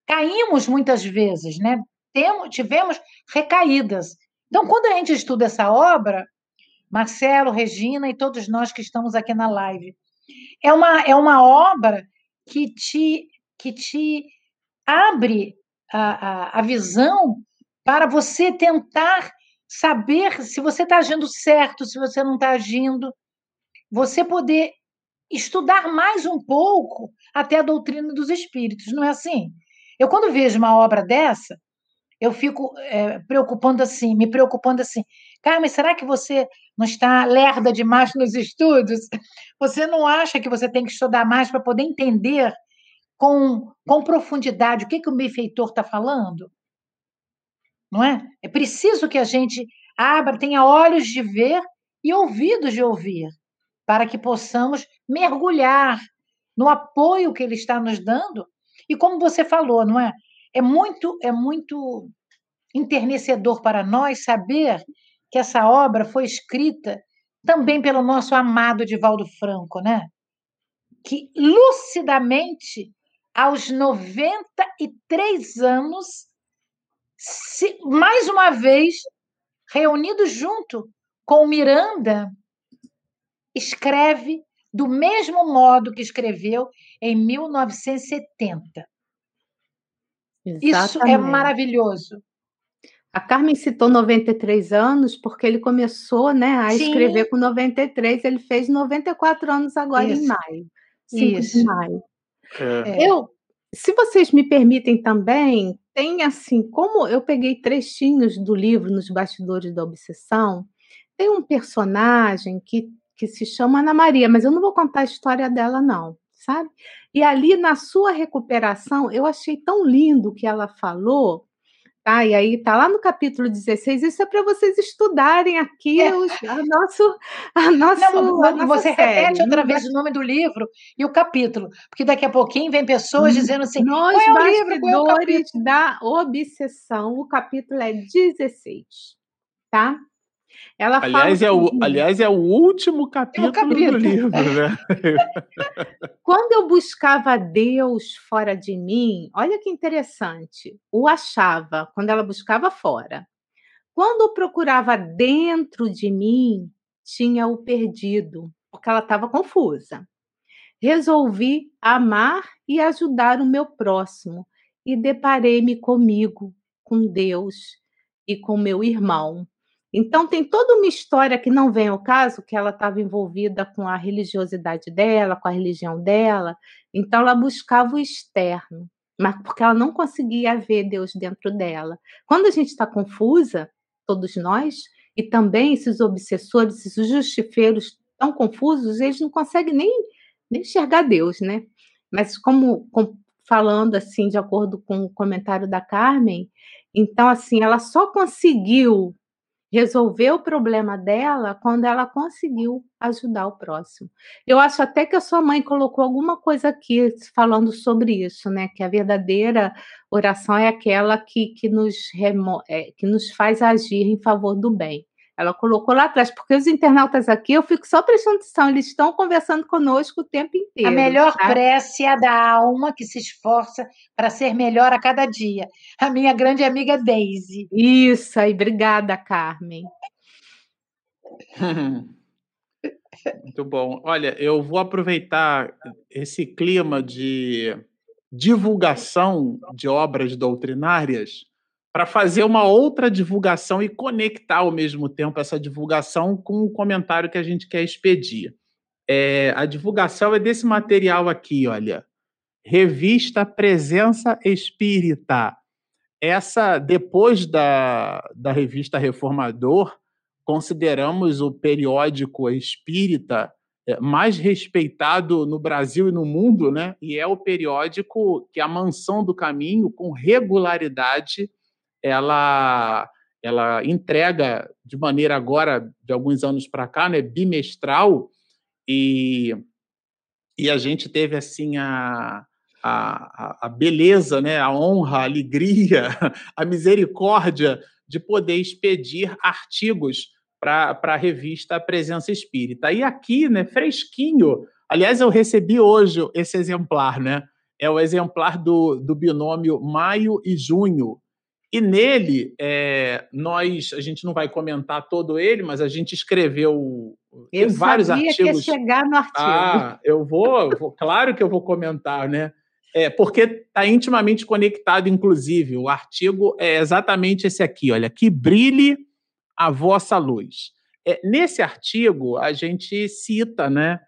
Speaker 3: caímos muitas vezes, né? Temos, tivemos recaídas. Então, quando a gente estuda essa obra, Marcelo, Regina e todos nós que estamos aqui na live, é uma, é uma obra que te, que te abre a, a, a visão para você tentar saber se você está agindo certo, se você não está agindo, você poder estudar mais um pouco até a doutrina dos espíritos, não é assim? Eu, quando vejo uma obra dessa, eu fico é, preocupando assim, me preocupando assim, Carmen, será que você não está lerda demais nos estudos? Você não acha que você tem que estudar mais para poder entender com, com profundidade o que, que o benfeitor está falando? Não é? É preciso que a gente abra, tenha olhos de ver e ouvidos de ouvir, para que possamos mergulhar no apoio que ele está nos dando. E como você falou, não é? É muito, é muito enternecedor para nós saber que essa obra foi escrita também pelo nosso amado Divaldo Franco, né? Que lucidamente, aos 93 anos, se, mais uma vez, reunido junto com Miranda, escreve do mesmo modo que escreveu em 1970. Exatamente. Isso é maravilhoso.
Speaker 4: A Carmen citou 93 anos porque ele começou né, a Sim. escrever com 93, ele fez 94 anos agora Isso. em maio. 5 de maio. É. Eu, se vocês me permitem também, tem assim, como eu peguei trechinhos do livro Nos Bastidores da Obsessão, tem um personagem que, que se chama Ana Maria, mas eu não vou contar a história dela, não, sabe? E ali na sua recuperação, eu achei tão lindo o que ela falou, Tá, e aí tá lá no capítulo 16, isso é para vocês estudarem aqui é. os, a nosso, a nosso,
Speaker 3: Não, a você série. repete outra vez o nome do livro e o capítulo, porque daqui a pouquinho vem pessoas hum, dizendo assim,
Speaker 4: Nós qual é o livro, qual é o capítulo? da obsessão, o capítulo é 16, tá?
Speaker 2: Ela aliás, é o, aliás, é o último capítulo, é o capítulo. do livro, né?
Speaker 4: Quando eu buscava Deus fora de mim, olha que interessante, o achava quando ela buscava fora. Quando eu procurava dentro de mim, tinha o perdido, porque ela estava confusa. Resolvi amar e ajudar o meu próximo e deparei-me comigo, com Deus e com meu irmão. Então, tem toda uma história que não vem ao caso, que ela estava envolvida com a religiosidade dela, com a religião dela, então ela buscava o externo, mas porque ela não conseguia ver Deus dentro dela. Quando a gente está confusa, todos nós, e também esses obsessores, esses justifeiros tão confusos, eles não conseguem nem, nem enxergar Deus, né? Mas como, como falando assim, de acordo com o comentário da Carmen, então assim, ela só conseguiu resolver o problema dela quando ela conseguiu ajudar o próximo. Eu acho até que a sua mãe colocou alguma coisa aqui falando sobre isso, né? Que a verdadeira oração é aquela que, que, nos, remo é, que nos faz agir em favor do bem. Ela colocou lá atrás, porque os internautas aqui, eu fico só prestando atenção, eles estão conversando conosco o tempo inteiro.
Speaker 3: A melhor tá? prece é a da alma que se esforça para ser melhor a cada dia. A minha grande amiga Daisy.
Speaker 4: Isso aí, obrigada, Carmen.
Speaker 2: Muito bom. Olha, eu vou aproveitar esse clima de divulgação de obras doutrinárias para fazer uma outra divulgação e conectar ao mesmo tempo essa divulgação com o comentário que a gente quer expedir. É, a divulgação é desse material aqui, olha. Revista Presença Espírita. Essa, depois da, da revista Reformador, consideramos o periódico espírita é, mais respeitado no Brasil e no mundo, né? E é o periódico que a Mansão do Caminho, com regularidade, ela ela entrega de maneira agora de alguns anos para cá, né, bimestral e e a gente teve assim a a, a beleza, né, a honra, a alegria, a misericórdia de poder expedir artigos para a revista Presença Espírita. E aqui, né, fresquinho, aliás, eu recebi hoje esse exemplar, né? É o exemplar do, do binômio maio e junho, e nele, é, nós, a gente não vai comentar todo ele, mas a gente escreveu
Speaker 4: eu vários artigos. Que ia chegar no artigo.
Speaker 2: Ah, eu vou, vou, claro que eu vou comentar, né? É, porque está intimamente conectado, inclusive. O artigo é exatamente esse aqui, olha, que brilhe a vossa luz. É, nesse artigo, a gente cita, né?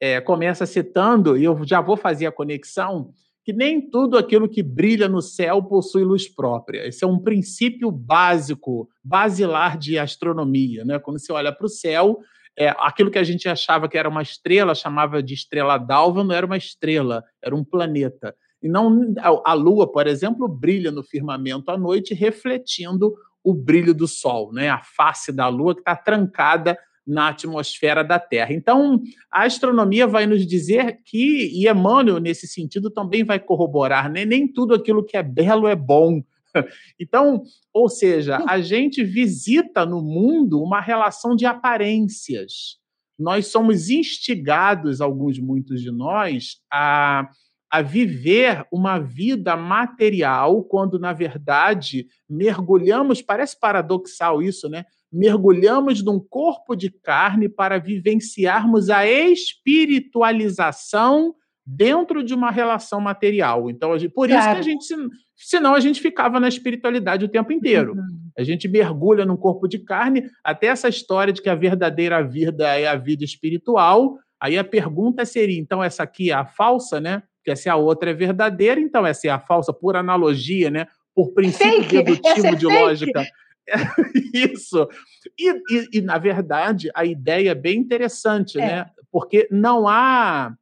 Speaker 2: É, começa citando, e eu já vou fazer a conexão, que nem tudo aquilo que brilha no céu possui luz própria. Esse é um princípio básico, basilar de astronomia. Né? Quando você olha para o céu, é, aquilo que a gente achava que era uma estrela, chamava de estrela d'alva, não era uma estrela, era um planeta. E não a Lua, por exemplo, brilha no firmamento à noite, refletindo o brilho do Sol, né? A face da Lua que está trancada na atmosfera da Terra. Então, a astronomia vai nos dizer que, e Emmanuel, nesse sentido, também vai corroborar, né? nem tudo aquilo que é belo é bom. Então, ou seja, a gente visita no mundo uma relação de aparências. Nós somos instigados, alguns, muitos de nós, a, a viver uma vida material, quando, na verdade, mergulhamos, parece paradoxal isso, né? Mergulhamos num corpo de carne para vivenciarmos a espiritualização dentro de uma relação material. Então, por isso claro. que a gente, senão a gente ficava na espiritualidade o tempo inteiro. Uhum. A gente mergulha num corpo de carne, até essa história de que a verdadeira vida é a vida espiritual, Aí a pergunta seria, então essa aqui é a falsa, né? Porque se a outra é verdadeira, então essa é a falsa, por analogia, né? Por princípio fake. dedutivo é de fake. lógica. Isso. E, e, e, na verdade, a ideia é bem interessante, é. né? Porque não há.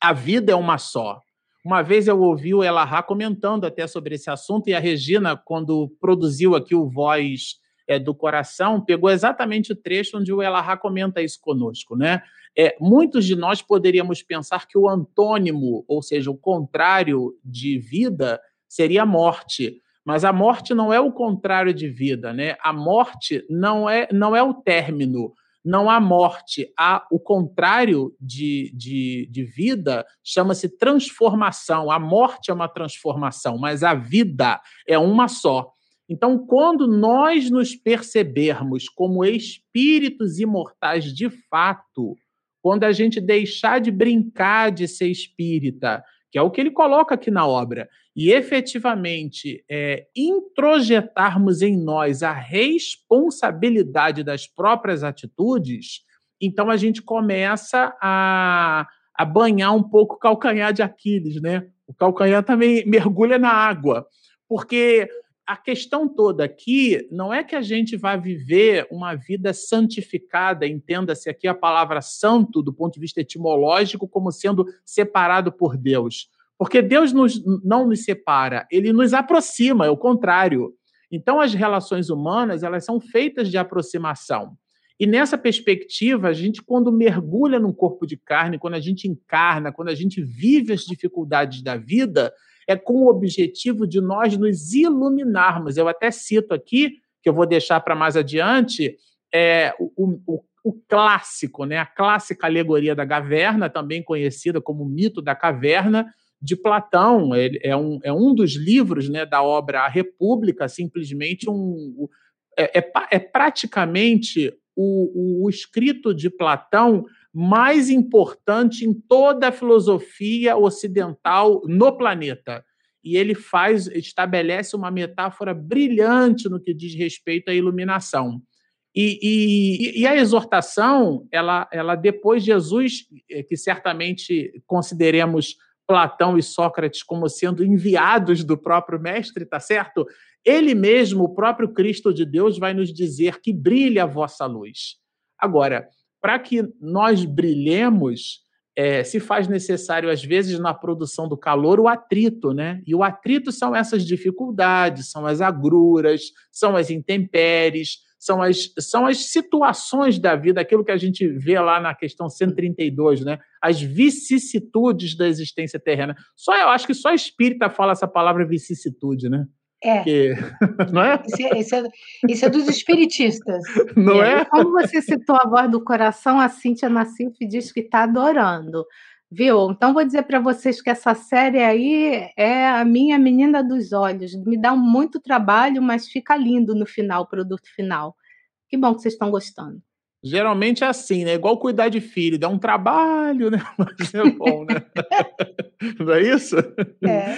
Speaker 2: A vida é uma só. Uma vez eu ouvi o Elahá comentando até sobre esse assunto, e a Regina, quando produziu aqui o Voz é, do Coração, pegou exatamente o trecho onde o Elahá comenta isso conosco, né? É, muitos de nós poderíamos pensar que o antônimo, ou seja, o contrário de vida, seria morte. Mas a morte não é o contrário de vida, né? A morte não é, não é o término, não há morte. Há o contrário de, de, de vida chama-se transformação. A morte é uma transformação, mas a vida é uma só. Então, quando nós nos percebermos como espíritos imortais de fato, quando a gente deixar de brincar de ser espírita, que é o que ele coloca aqui na obra, e efetivamente é, introjetarmos em nós a responsabilidade das próprias atitudes, então a gente começa a, a banhar um pouco o calcanhar de Aquiles, né? O calcanhar também mergulha na água, porque a questão toda aqui não é que a gente vai viver uma vida santificada, entenda-se aqui a palavra santo do ponto de vista etimológico como sendo separado por Deus. Porque Deus nos, não nos separa, ele nos aproxima, é o contrário. Então, as relações humanas, elas são feitas de aproximação. E nessa perspectiva, a gente, quando mergulha num corpo de carne, quando a gente encarna, quando a gente vive as dificuldades da vida, é com o objetivo de nós nos iluminarmos. Eu até cito aqui, que eu vou deixar para mais adiante, é, o, o, o, clássico, né? a clássica alegoria da caverna, também conhecida como mito da caverna, de Platão. Ele é, um, é um dos livros né, da obra A República, simplesmente um. É, é, é praticamente o, o, escrito de Platão mais importante em toda a filosofia ocidental no planeta. E ele faz, estabelece uma metáfora brilhante no que diz respeito à iluminação. E, e, e, a exortação, ela, ela depois de Jesus, eh, que certamente consideremos Platão e Sócrates como sendo enviados do próprio mestre, tá certo? Ele mesmo, o próprio Cristo de Deus, vai nos dizer que brilha a vossa luz. Agora, para que nós brilhemos, é, se faz necessário, às vezes, na produção do calor, o atrito, né? E o atrito são essas dificuldades, são as agruras, são as intempéries, são as, são as situações da vida, aquilo que a gente vê lá na questão 132, né? As vicissitudes da existência terrena. Só eu acho que só espírita fala essa palavra vicissitude, né?
Speaker 3: É. Porque, não é? Isso, é, isso, é, isso é dos espiritistas.
Speaker 2: Não é? é?
Speaker 4: Como você citou a voz do coração, a Cíntia Nassif diz que está adorando. Viu? Então vou dizer para vocês que essa série aí é a minha menina dos olhos. Me dá muito trabalho, mas fica lindo no final, o produto final. Que bom que vocês estão gostando.
Speaker 2: Geralmente é assim, né? Igual cuidar de filho, dá um trabalho, né? Mas é bom, né? Não é isso? É.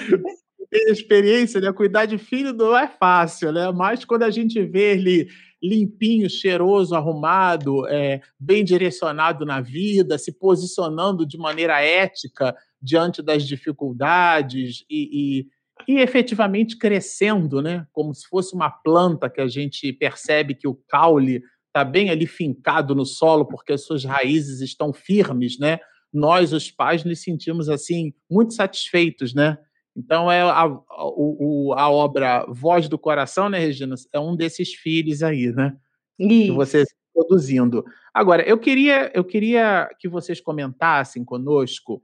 Speaker 2: Tem experiência, né? Cuidar de filho não é fácil, né? Mas quando a gente vê ele limpinho, cheiroso, arrumado, é, bem direcionado na vida, se posicionando de maneira ética diante das dificuldades e, e, e efetivamente crescendo, né? como se fosse uma planta que a gente percebe que o caule está bem ali fincado no solo porque as suas raízes estão firmes, né? Nós, os pais, nos sentimos assim muito satisfeitos, né? Então, é a, a, a, obra Voz do Coração, né, Regina? É um desses filhos aí, né? Isso. Que você produzindo. Agora, eu queria, eu queria que vocês comentassem conosco,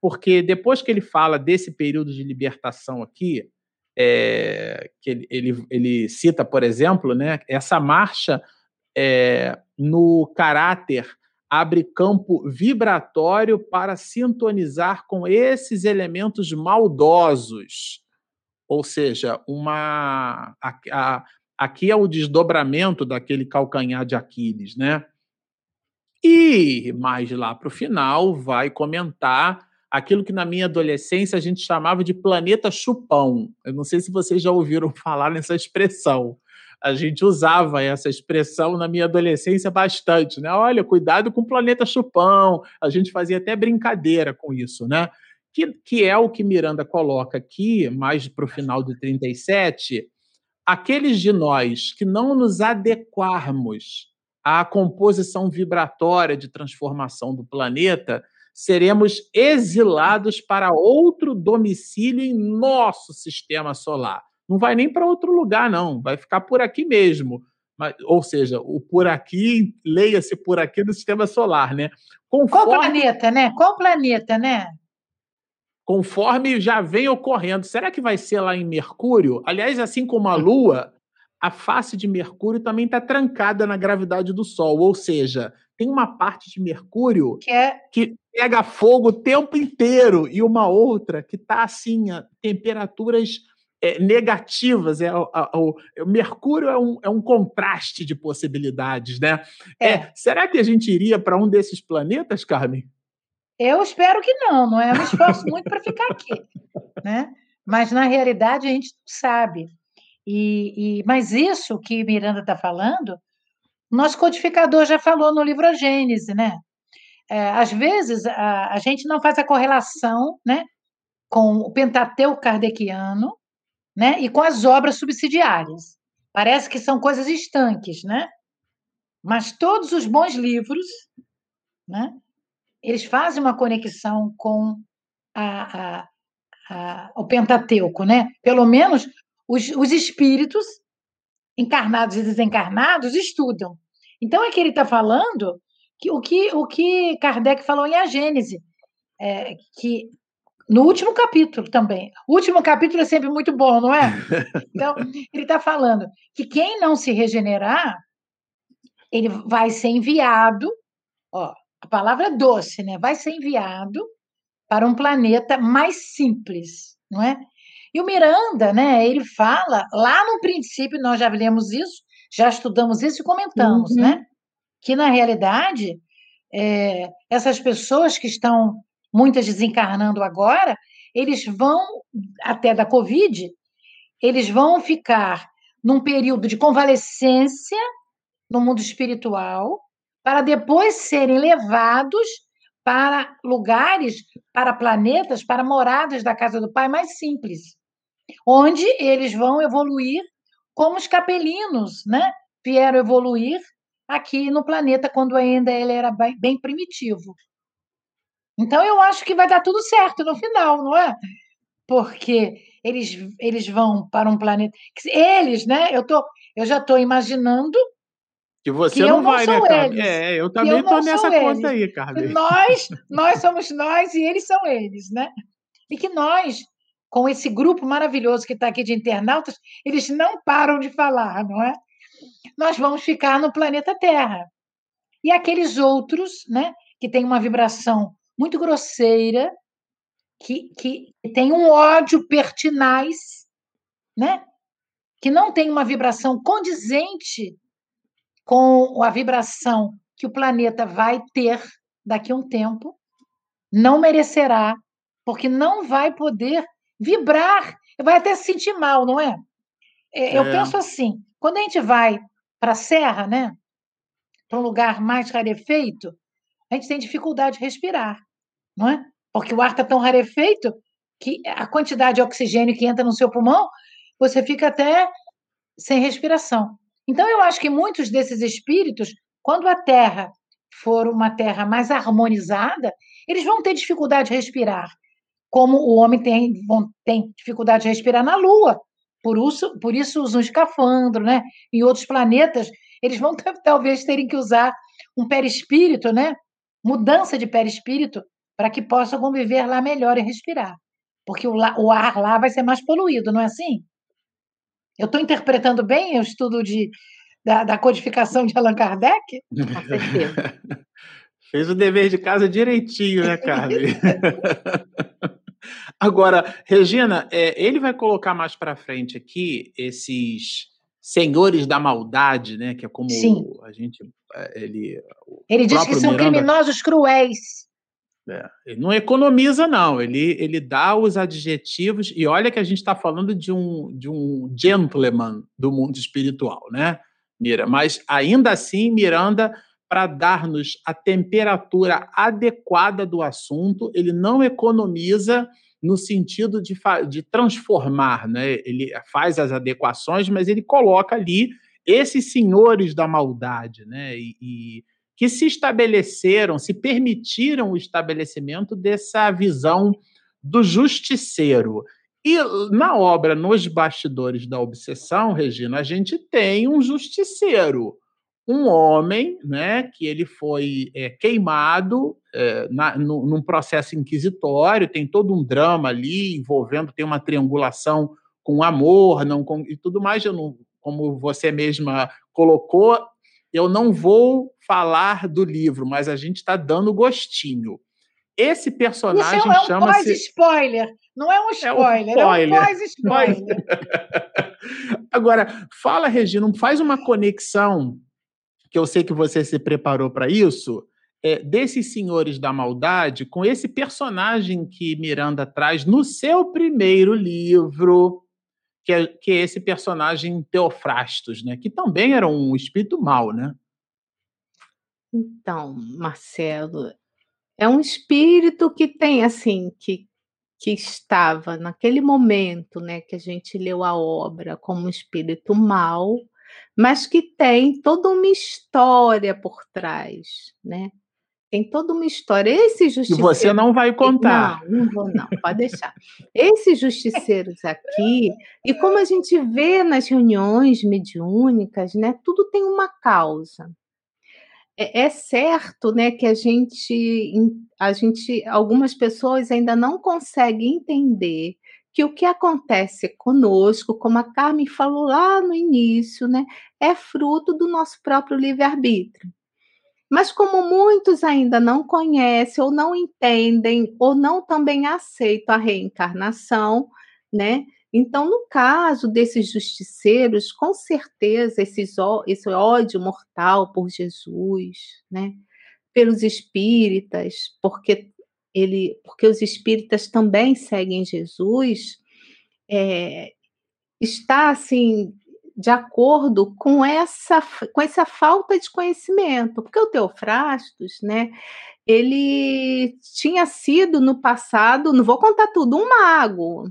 Speaker 2: porque depois que ele fala desse período de libertação aqui, é, que ele, ele, ele, cita, por exemplo, né, essa marcha é, no caráter abre campo vibratório para sintonizar com esses elementos maldosos. Ou seja, uma a, a, aqui é o desdobramento daquele calcanhar de Aquiles, né? E mais lá para o final vai comentar aquilo que na minha adolescência a gente chamava de planeta chupão. Eu não sei se vocês já ouviram falar nessa expressão. A gente usava essa expressão na minha adolescência bastante, né? Olha, cuidado com o planeta chupão. A gente fazia até brincadeira com isso, né? Que, que é o que Miranda coloca aqui, mais para o final do 37, aqueles de nós que não nos adequarmos à composição vibratória de transformação do planeta, seremos exilados para outro domicílio em nosso sistema solar. Não vai nem para outro lugar, não, vai ficar por aqui mesmo. Mas, ou seja, o por aqui, leia-se por aqui no sistema solar, né?
Speaker 3: Conforme... Qual planeta, né? Qual planeta, né?
Speaker 2: conforme já vem ocorrendo. Será que vai ser lá em Mercúrio? Aliás, assim como a Lua, a face de Mercúrio também está trancada na gravidade do Sol, ou seja, tem uma parte de Mercúrio que, é... que pega fogo o tempo inteiro e uma outra que está assim, a temperaturas é, negativas. É, o, Mercúrio é um, é um contraste de possibilidades, né? É. é será que a gente iria para um desses planetas, Carmen?
Speaker 3: Eu espero que não, não é? Eu me esforço muito para ficar aqui, né? Mas na realidade a gente sabe. E, e mas isso que Miranda está falando, nosso codificador já falou no livro A Gênese, né? É, às vezes a, a, gente não faz a correlação, né, com o Pentateuco kardeciano, né, e com as obras subsidiárias. Parece que são coisas estanques, né? Mas todos os bons livros, né, eles fazem uma conexão com a, a, a, o Pentateuco, né? Pelo menos os, os espíritos encarnados e desencarnados estudam. Então é que ele está falando que o que o que Kardec falou em A Gênese, é, que no último capítulo também. O último capítulo é sempre muito bom, não é? Então, ele está falando que quem não se regenerar, ele vai ser enviado, ó, a palavra é doce, né? Vai ser enviado para um planeta mais simples, não é? E o Miranda, né? Ele fala lá no princípio, nós já lemos isso, já estudamos isso e comentamos, uhum. né? Que na realidade é, essas pessoas que estão muitas desencarnando agora, eles vão até da Covid, eles vão ficar num período de convalescência no mundo espiritual para depois serem levados para lugares, para planetas, para moradas da casa do Pai mais simples, onde eles vão evoluir como os capelinos, né? Vieram evoluir aqui no planeta quando ainda ele era bem, primitivo. Então eu acho que vai dar tudo certo no final, não é? Porque eles, eles vão para um planeta. Eles, né? Eu, tô, eu já estou imaginando
Speaker 2: que você que não, não vai, né, Carmen? É, eu também estou nessa conta aí, Carmen.
Speaker 3: Nós, nós somos nós e eles são eles, né? E que nós, com esse grupo maravilhoso que está aqui de internautas, eles não param de falar, não é? Nós vamos ficar no planeta Terra. E aqueles outros, né, que têm uma vibração muito grosseira, que, que tem um ódio pertinaz, né? Que não tem uma vibração condizente com a vibração que o planeta vai ter daqui a um tempo, não merecerá, porque não vai poder vibrar, vai até se sentir mal, não é? é. Eu é. penso assim, quando a gente vai para a serra, né, para um lugar mais rarefeito, a gente tem dificuldade de respirar, não é? Porque o ar está tão rarefeito que a quantidade de oxigênio que entra no seu pulmão, você fica até sem respiração. Então, eu acho que muitos desses espíritos, quando a Terra for uma Terra mais harmonizada, eles vão ter dificuldade de respirar, como o homem tem, tem dificuldade de respirar na Lua. Por isso, por isso usam escafandro, né? Em outros planetas, eles vão talvez terem que usar um perispírito, né? Mudança de perispírito para que possam conviver lá melhor e respirar. Porque o, o ar lá vai ser mais poluído, não é assim? Eu estou interpretando bem o estudo de, da, da, codificação de Allan Kardec? Com certeza.
Speaker 2: Fez o dever de casa direitinho, né, Carmen? Agora, Regina, é, ele vai colocar mais para frente aqui esses senhores da maldade, né? Que é como Sim. a gente. É, ele,
Speaker 3: ele diz que são Miranda... criminosos cruéis.
Speaker 2: É, ele não economiza, não. Ele, ele dá os adjetivos, e olha que a gente está falando de um, de um gentleman do mundo espiritual, né, Mira? Mas ainda assim, Miranda, para dar-nos a temperatura adequada do assunto, ele não economiza no sentido de, de transformar, né? Ele faz as adequações, mas ele coloca ali esses senhores da maldade, né? E, e que se estabeleceram, se permitiram o estabelecimento dessa visão do justiceiro. E na obra Nos Bastidores da Obsessão, Regina, a gente tem um justiceiro, um homem né, que ele foi é, queimado é, na, no, num processo inquisitório, tem todo um drama ali envolvendo, tem uma triangulação com amor não com, e tudo mais. Eu não, como você mesma colocou, eu não vou falar do livro, mas a gente está dando gostinho. Esse personagem
Speaker 3: Isso é um
Speaker 2: chama-se.
Speaker 3: spoiler Não é um spoiler, é um, spoiler. É um pós-spoiler.
Speaker 2: Agora, fala, Regina, faz uma conexão, que eu sei que você se preparou para isso, é, desses senhores da maldade com esse personagem que Miranda traz no seu primeiro livro, que é, que é esse personagem Teofrastos, né? Que também era um espírito mau, né?
Speaker 4: Então, Marcelo, é um espírito que tem assim que que estava naquele momento, né, que a gente leu a obra como um espírito mau, mas que tem toda uma história por trás, né? Tem toda uma história. Esse justiceiro.
Speaker 2: E você não vai contar.
Speaker 4: Não, não vou, não, pode deixar. Esses justiceiros aqui, e como a gente vê nas reuniões mediúnicas, né, tudo tem uma causa. É, é certo, né, que a gente, a gente, algumas pessoas ainda não conseguem entender que o que acontece conosco, como a Carmen falou lá no início, né, é fruto do nosso próprio livre-arbítrio. Mas como muitos ainda não conhecem ou não entendem ou não também aceitam a reencarnação, né? Então, no caso desses justiceiros, com certeza esses, esse ódio mortal por Jesus, né? Pelos espíritas, porque ele, porque os espíritas também seguem Jesus, é, está assim de acordo com essa, com essa falta de conhecimento, porque o Teofrastos, né, ele tinha sido no passado, não vou contar tudo, um mago,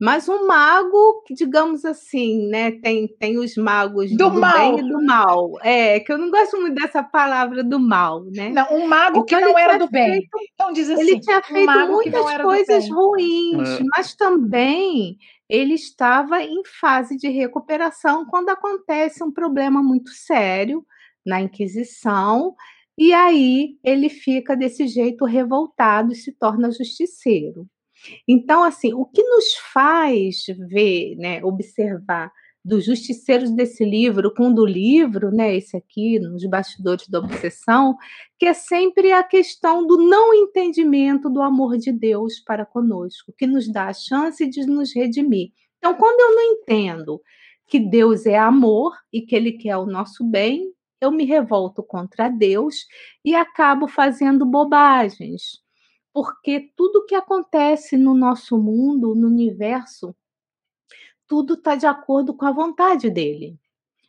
Speaker 4: mas um mago digamos assim, né, tem, tem os magos
Speaker 3: do, do mal.
Speaker 4: bem e do mal. É, que eu não gosto muito dessa palavra do mal, né?
Speaker 3: Não, um mago então, que não era do bem. Feito,
Speaker 4: então diz assim, ele tinha feito um muitas coisas ruins, é. mas também ele estava em fase de recuperação quando acontece um problema muito sério na Inquisição, e aí ele fica desse jeito revoltado e se torna justiceiro. Então, assim, o que nos faz ver, né, observar dos justiceiros desse livro com do livro, né, esse aqui, nos bastidores da obsessão, que é sempre a questão do não entendimento do amor de Deus para conosco, que nos dá a chance de nos redimir. Então, quando eu não entendo que Deus é amor e que ele quer o nosso bem, eu me revolto contra Deus e acabo fazendo bobagens porque tudo que acontece no nosso mundo, no universo, tudo está de acordo com a vontade dele.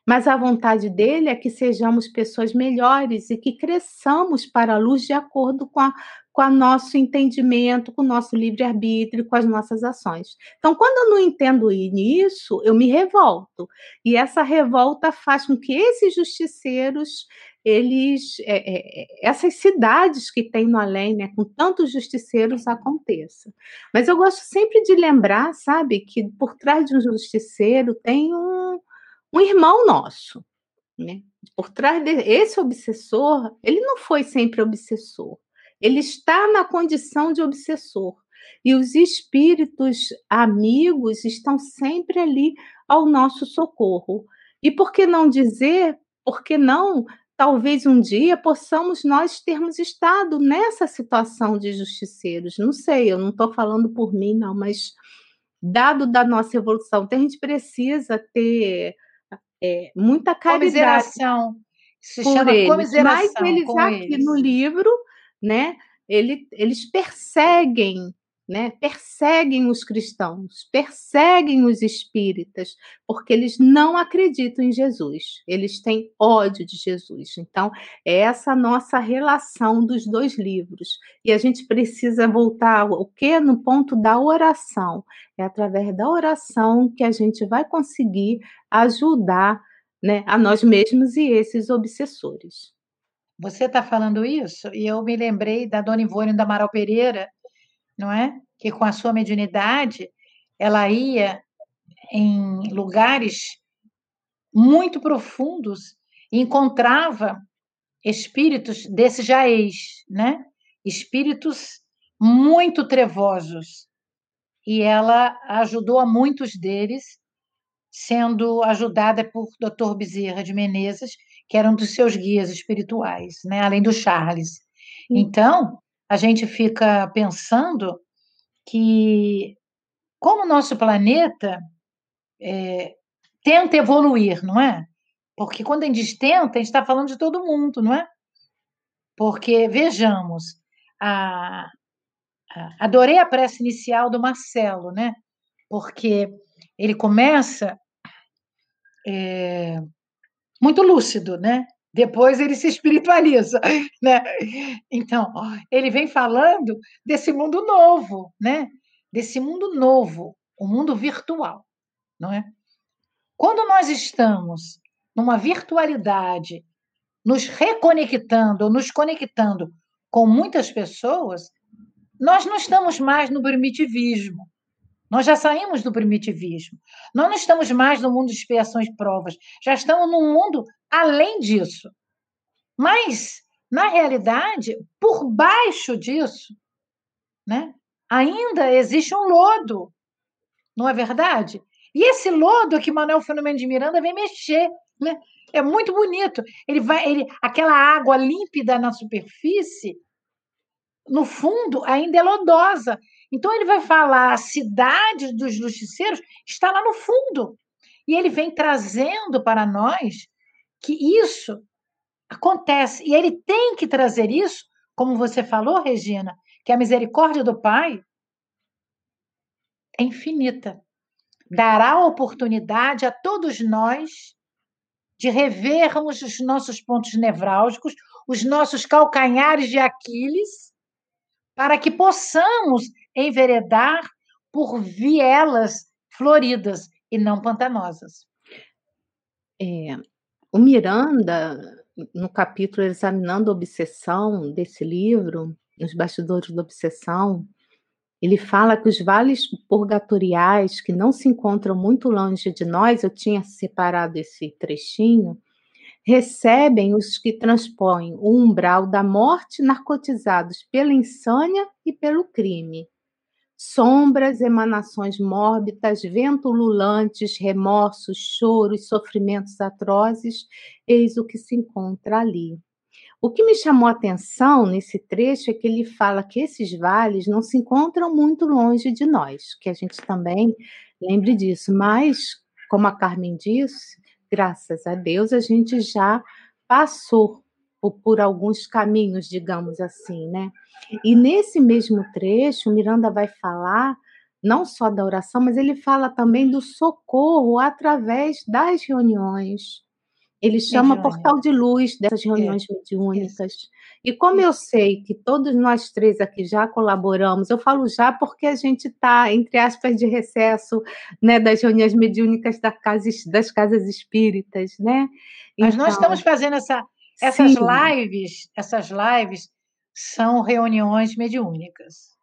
Speaker 4: Mas a vontade dele é que sejamos pessoas melhores e que cresçamos para a luz de acordo com a, com o nosso entendimento, com o nosso livre-arbítrio, com as nossas ações. Então, quando eu não entendo isso, eu me revolto. E essa revolta faz com que esses justiceiros eles é, é, essas cidades que tem no além, né, com tantos justiceiros aconteça. Mas eu gosto sempre de lembrar, sabe, que por trás de um justiceiro tem um, um irmão nosso, né? Por trás desse obsessor, ele não foi sempre obsessor. Ele está na condição de obsessor. E os espíritos amigos estão sempre ali ao nosso socorro. E por que não dizer, por que não talvez um dia possamos nós termos estado nessa situação de justiceiros. Não sei, eu não estou falando por mim, não, mas dado da nossa evolução, então a gente precisa ter é, muita caridade.
Speaker 3: Commiseração. Se chama eles. commiseração.
Speaker 4: Mas eles aqui eles. no livro, né? ele, eles perseguem né, perseguem os cristãos, perseguem os espíritas, porque eles não acreditam em Jesus, eles têm ódio de Jesus. Então, é essa nossa relação dos dois livros. E a gente precisa voltar o que no ponto da oração. É através da oração que a gente vai conseguir ajudar né, a nós mesmos e esses obsessores.
Speaker 3: Você está falando isso e eu me lembrei da Dona Ivone da Amaral Pereira, não é? Que com a sua mediunidade, ela ia em lugares muito profundos e encontrava espíritos desses jaez, né? Espíritos muito trevosos. E ela ajudou a muitos deles, sendo ajudada por Dr. Bezerra de Menezes, que era um dos seus guias espirituais, né? Além do Charles. Então, a gente fica pensando que, como o nosso planeta é, tenta evoluir, não é? Porque quando a gente tenta, a gente está falando de todo mundo, não é? Porque, vejamos, a, a, adorei a prece inicial do Marcelo, né? Porque ele começa é, muito lúcido, né? Depois ele se espiritualiza, né? Então, ele vem falando desse mundo novo, né? Desse mundo novo, o mundo virtual, não é? Quando nós estamos numa virtualidade, nos reconectando nos conectando com muitas pessoas, nós não estamos mais no primitivismo. Nós já saímos do primitivismo. Nós não estamos mais no mundo de expiações e provas. Já estamos num mundo além disso. Mas, na realidade, por baixo disso, né, ainda existe um lodo, não é verdade? E esse lodo que Manuel Fenômeno de Miranda vem mexer, né? É muito bonito. Ele vai, ele, aquela água límpida na superfície, no fundo, ainda é lodosa. Então ele vai falar a cidade dos justiceiros está lá no fundo. E ele vem trazendo para nós que isso acontece. E ele tem que trazer isso, como você falou, Regina, que a misericórdia do Pai é infinita. Dará oportunidade a todos nós de revermos os nossos pontos nevrálgicos, os nossos calcanhares de Aquiles, para que possamos enveredar por vielas floridas e não pantanosas.
Speaker 4: É, o Miranda, no capítulo Examinando a Obsessão desse livro, nos bastidores da obsessão, ele fala que os vales purgatoriais que não se encontram muito longe de nós, eu tinha separado esse trechinho, recebem os que transpõem o umbral da morte narcotizados pela insânia e pelo crime sombras, emanações mórbidas, vento lulantes, remorsos, choros, sofrimentos atrozes, eis o que se encontra ali. O que me chamou a atenção nesse trecho é que ele fala que esses vales não se encontram muito longe de nós, que a gente também lembre disso, mas, como a Carmen disse, graças a Deus a gente já passou por, por alguns caminhos, digamos assim, né? E nesse mesmo trecho, Miranda vai falar não só da oração, mas ele fala também do socorro através das reuniões. Ele chama Mediúnica. portal de luz dessas reuniões é. mediúnicas. E como eu sei que todos nós três aqui já colaboramos, eu falo já porque a gente está, entre aspas, de recesso né, das reuniões mediúnicas das casas, das casas espíritas, né?
Speaker 3: Mas então, nós estamos fazendo essa, essas sim. lives, essas lives são reuniões mediúnicas.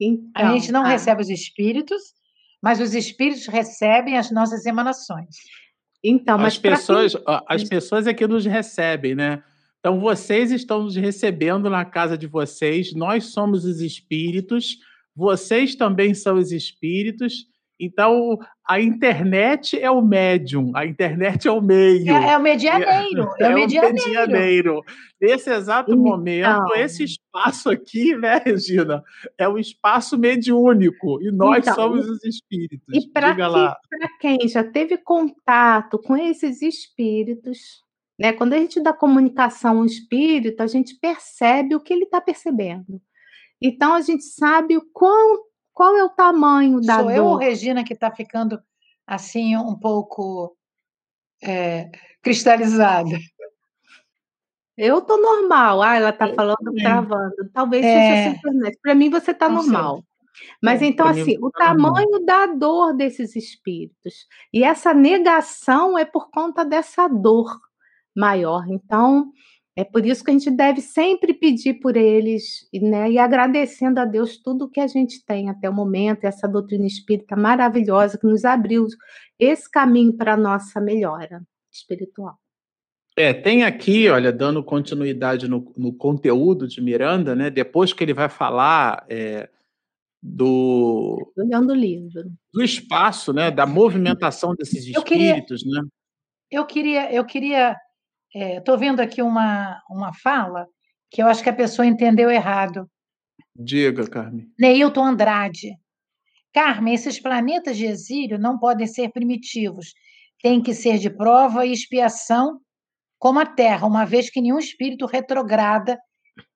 Speaker 3: Então, a gente não ah. recebe os espíritos, mas os espíritos recebem as nossas emanações.
Speaker 2: Então, mas as pessoas, quem... as pessoas é que nos recebem, né? Então vocês estão nos recebendo na casa de vocês, nós somos os espíritos, vocês também são os espíritos, então, a internet é o médium, a internet é o meio.
Speaker 3: É, é o medianeiro. É, é, o medianeiro. medianeiro.
Speaker 2: Nesse exato então... momento, esse espaço aqui, né, Regina, é um espaço mediúnico e nós então, somos os espíritos.
Speaker 4: E para quem já teve contato com esses espíritos, né, quando a gente dá comunicação ao espírito, a gente percebe o que ele está percebendo. Então a gente sabe o quão, qual é o tamanho da
Speaker 3: Sou
Speaker 4: dor.
Speaker 3: eu ou Regina que está ficando assim um pouco é, cristalizada?
Speaker 4: Eu tô normal. Ah, ela tá falando travando. Talvez seja
Speaker 3: É.
Speaker 4: essa internet. Para mim você tá
Speaker 3: Não sei.
Speaker 4: normal. Mas
Speaker 3: É,
Speaker 4: então assim, o
Speaker 2: tá normal.
Speaker 4: tamanho da dor desses espíritos. E essa negação é por conta dessa dor maior. Então, é por isso que a gente deve sempre pedir por eles, e, né, e agradecendo a Deus tudo que a gente tem até o momento, essa doutrina espírita maravilhosa que nos abriu esse caminho para a nossa melhora espiritual.
Speaker 2: É, tem aqui, olha, dando continuidade no, no conteúdo de Miranda, né? Depois que ele vai falar é, do,
Speaker 4: Olhando o livro.
Speaker 2: do espaço, né? Da movimentação desses
Speaker 3: Eu queria-
Speaker 2: espíritos, né?
Speaker 3: Eu queria, eu queria, estou vendo aqui uma, uma fala que eu acho que a pessoa entendeu errado.
Speaker 2: Diga, Carmen.
Speaker 3: Neilton Andrade. Carmen, esses planetas de exílio não podem ser primitivos. Tem que ser de prova e expiação, como a Terra, uma vez que nenhum espírito retrograda,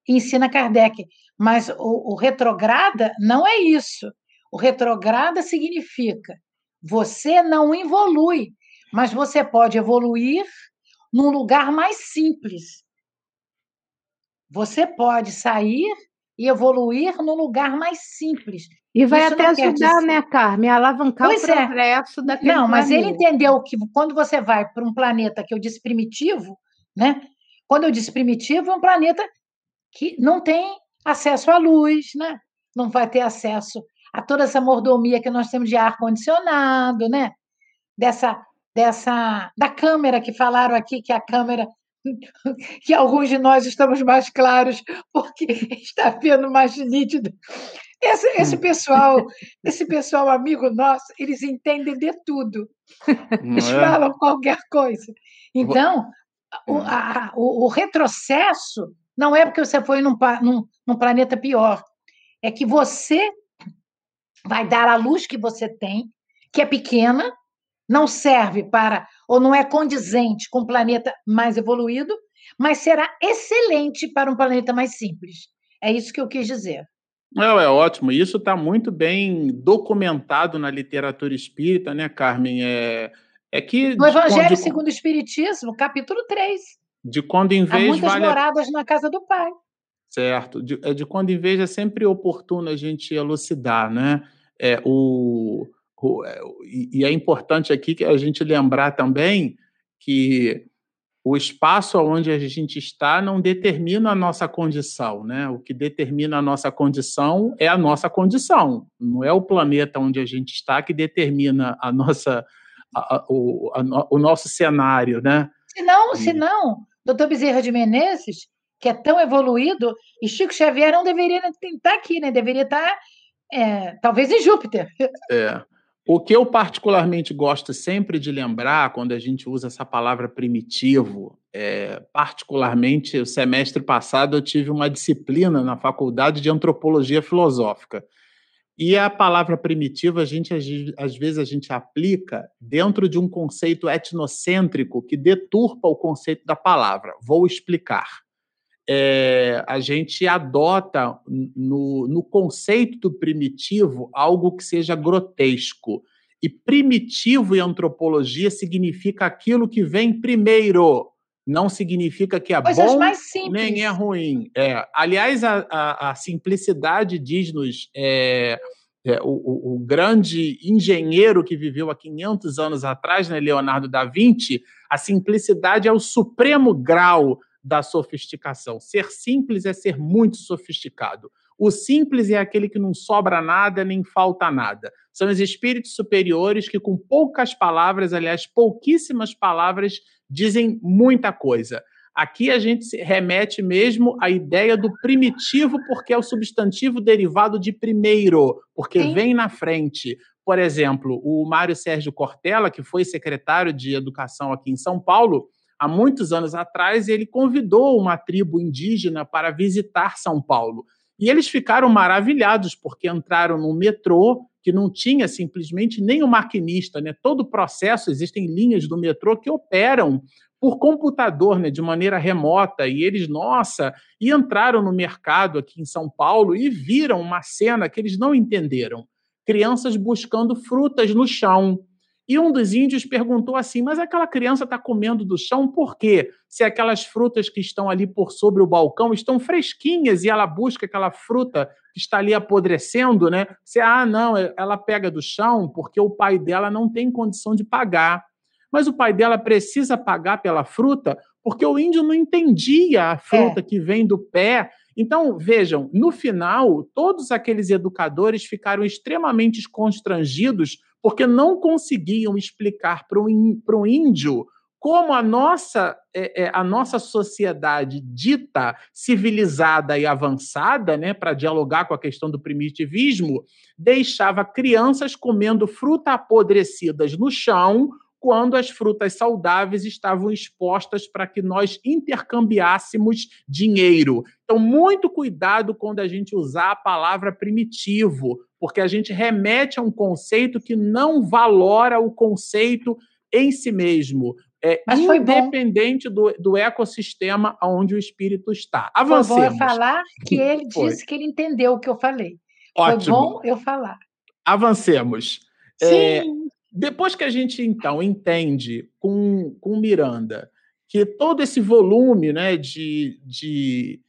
Speaker 3: ensina Kardec. Mas o, o retrograda não é isso. O retrograda significa você não evolui, mas você pode evoluir num lugar mais simples. Você pode sair e evoluir num lugar mais simples.
Speaker 4: E vai
Speaker 3: Isso
Speaker 4: até ajudar,
Speaker 3: dizer-
Speaker 4: né, Carmen, a alavancar
Speaker 3: Pois
Speaker 4: o
Speaker 3: é.
Speaker 4: progresso daquele
Speaker 3: Não, mas ele
Speaker 4: planeta.
Speaker 3: entendeu que quando você vai para um planeta que eu disse primitivo, né? Quando eu disse primitivo, é um planeta que não tem acesso à luz, né? Não vai ter acesso a toda essa mordomia que nós temos de ar condicionado, né? Dessa dessa da câmera que falaram aqui que a câmera que alguns de nós estamos mais claros porque está vendo mais nítido. Esse, esse pessoal, esse pessoal amigo nosso, eles entendem de tudo. Eles
Speaker 2: é?
Speaker 3: falam qualquer coisa. Então, o, a- o- o retrocesso não é porque você foi num, num- num planeta pior. É que você vai dar a luz que você tem, que é pequena, não serve para, ou não é condizente com um planeta mais evoluído, mas será excelente para um planeta mais simples. É isso que eu quis dizer.
Speaker 2: Não, é ótimo. Isso está muito bem documentado na literatura espírita, né, Carmen? É, é que
Speaker 3: No Evangelho
Speaker 2: de,
Speaker 3: segundo o Espiritismo, capítulo 3,
Speaker 2: de quando em
Speaker 3: há
Speaker 2: vez
Speaker 3: muitas
Speaker 2: vale
Speaker 3: moradas na casa do Pai.
Speaker 2: Certo. De, é de quando em vez é sempre oportuno a gente elucidar, né? É, o- e, e é importante aqui que a gente lembrar também que o espaço onde a gente está não determina a nossa condição, né? O que determina a nossa condição é a nossa condição, não é o planeta onde a gente está que determina a nossa, a- a- o, a o nosso cenário, né?
Speaker 3: Se não,
Speaker 2: E-
Speaker 3: se não, doutor Bezerra de Menezes, que é tão evoluído, e Chico Xavier não deveria estar aqui, né? Deveria estar, é, talvez, em Júpiter.
Speaker 2: É. O que eu particularmente gosto sempre de lembrar quando a gente usa essa palavra primitivo, é, particularmente o semestre passado eu tive uma disciplina na faculdade de antropologia filosófica. E a palavra primitivo a gente às vezes a gente aplica dentro de um conceito etnocêntrico que deturpa o conceito da palavra. Vou explicar. É, a gente adota no, no conceito do primitivo algo que seja grotesco. E primitivo em antropologia significa aquilo que vem primeiro, não significa que é
Speaker 3: Coisas
Speaker 2: bom nem é ruim. É, aliás, a, a, a simplicidade diz-nos é, é, o, o- o grande engenheiro que viveu há 500 anos atrás, né, Leonardo da Vinci, a simplicidade é o supremo grau da sofisticação. Ser simples é ser muito sofisticado. O simples é aquele que não sobra nada nem falta nada. São os espíritos superiores que, com poucas palavras, aliás, pouquíssimas palavras, dizem muita coisa. Aqui a gente se remete mesmo à ideia do primitivo, porque é o substantivo derivado de primeiro, porque
Speaker 3: Sim.
Speaker 2: vem na frente. Por exemplo, o Mário Sérgio Cortella, que foi secretário de Educação aqui em São Paulo, há muitos anos atrás, ele convidou uma tribo indígena para visitar São Paulo. E eles ficaram maravilhados, porque entraram num metrô que não tinha simplesmente nem o maquinista, né? Todo o processo, existem linhas do metrô que operam por computador, né, de maneira remota, e eles, nossa, e entraram no mercado aqui em São Paulo e viram uma cena que eles não entenderam. Crianças buscando frutas no chão. E um dos índios perguntou assim: Mas aquela criança está comendo do chão por quê? Se aquelas frutas que estão ali por sobre o balcão estão fresquinhas e ela busca aquela fruta que está ali apodrecendo, né? Você, ah, não, ela pega do chão porque o pai dela não tem condição de pagar mas o pai dela precisa pagar pela fruta porque o índio não entendia a fruta é. que vem do pé. Então, vejam, no final, todos aqueles educadores ficaram extremamente constrangidos porque não conseguiam explicar para o índio como a nossa, é, é, a nossa sociedade dita civilizada e avançada, né, para dialogar com a questão do primitivismo, deixava crianças comendo fruta apodrecidas no chão quando as frutas saudáveis estavam expostas para que nós intercambiássemos dinheiro. Então, muito cuidado quando a gente usar a palavra primitivo, porque a gente remete a um conceito que não valora o conceito em si mesmo. É Mas independente do, do ecossistema onde o espírito está. Avancemos.
Speaker 3: Foi bom eu falar que ele disse que ele entendeu o que eu falei. Ótimo. Foi bom eu falar.
Speaker 2: Avancemos. É, Sim. É, depois que a gente, então, entende com, com Miranda que todo esse volume né, de, de,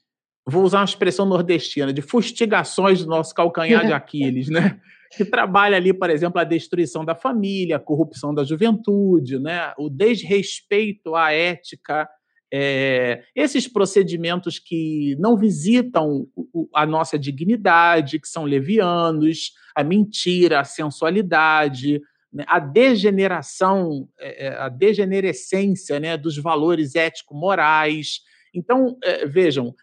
Speaker 2: vou usar uma expressão nordestina, de fustigações do nosso calcanhar de Aquiles, né? que trabalha ali, por exemplo, a destruição da família, a corrupção da juventude, né? o desrespeito à ética, é, esses procedimentos que não visitam a nossa dignidade, que são levianos, a mentira, a sensualidade, a degeneração, é, é, a degenerescência né, dos valores ético-morais. Então, é, vejam,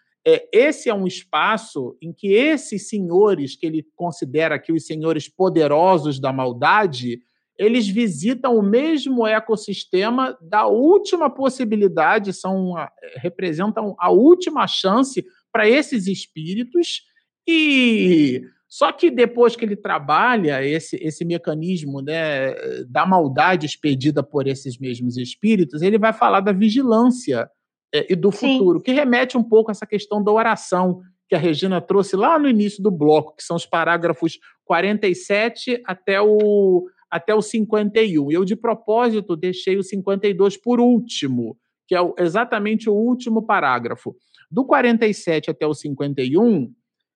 Speaker 2: esse é um espaço em que esses senhores, que ele considera aqui os senhores poderosos da maldade, eles visitam o mesmo ecossistema da última possibilidade, são representam a última chance para esses espíritos e só que depois que ele trabalha esse, esse mecanismo né, da maldade expedida por esses mesmos espíritos, ele vai falar da vigilância é, e do Sim. futuro, que remete um pouco a essa questão da oração que a Regina trouxe lá no início do bloco, que são os parágrafos 47 até o, até o 51. E eu, de propósito, deixei o 52 por último, que é exatamente o último parágrafo. Do 47 até o 51,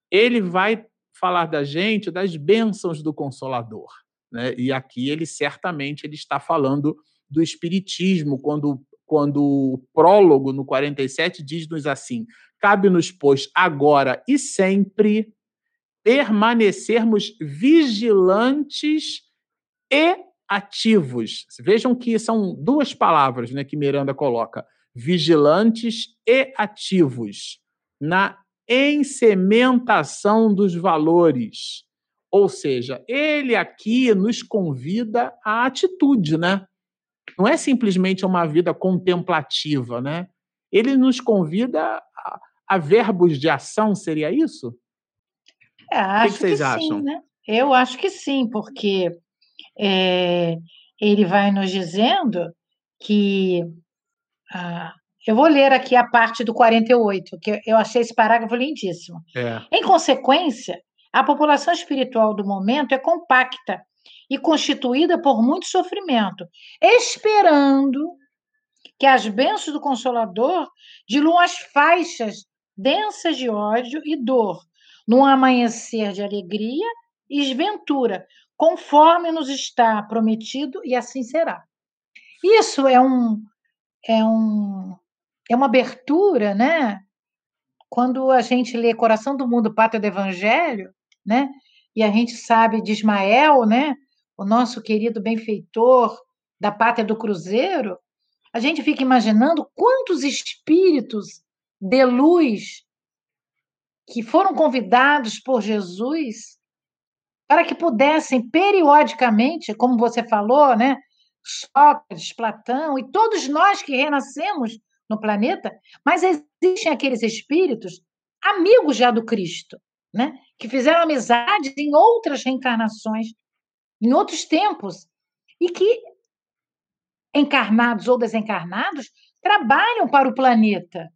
Speaker 2: ele vai falar da gente das bênçãos do Consolador. Né? E aqui ele certamente ele está falando do Espiritismo, quando, quando o prólogo no 47 diz-nos assim: cabe-nos, pois, agora e sempre permanecermos vigilantes e ativos. Vejam que são duas palavras né, que Miranda coloca: vigilantes e ativos na ensementação dos valores. Ou seja, ele aqui nos convida à atitude, né? Não é simplesmente uma vida contemplativa, né? Ele nos convida a, a verbos de ação, seria isso?
Speaker 3: É, acho o que, vocês que acham? Sim, né? Eu acho que sim, porque é, ele vai nos dizendo que ah, eu vou ler aqui a parte do 48, que eu achei esse parágrafo lindíssimo. É. Em consequência, a população espiritual do momento é compacta e constituída por muito sofrimento, esperando que as bênçãos do Consolador diluam as faixas densas de ódio e dor, num amanhecer de alegria e ventura, conforme nos está prometido, e assim será. Isso é um, é um é uma abertura, né? Quando a gente lê Coração do Mundo, Pátria do Evangelho, né? E a gente sabe de Ismael, né? O nosso querido benfeitor da Pátria do Cruzeiro, a gente fica imaginando quantos espíritos de luz que foram convidados por Jesus para que pudessem periodicamente, como você falou, né? Sócrates, Platão e todos nós que renascemos no planeta, mas existem aqueles espíritos amigos já do Cristo, né? que fizeram amizades em outras reencarnações em outros tempos, e que encarnados ou desencarnados trabalham para o planeta.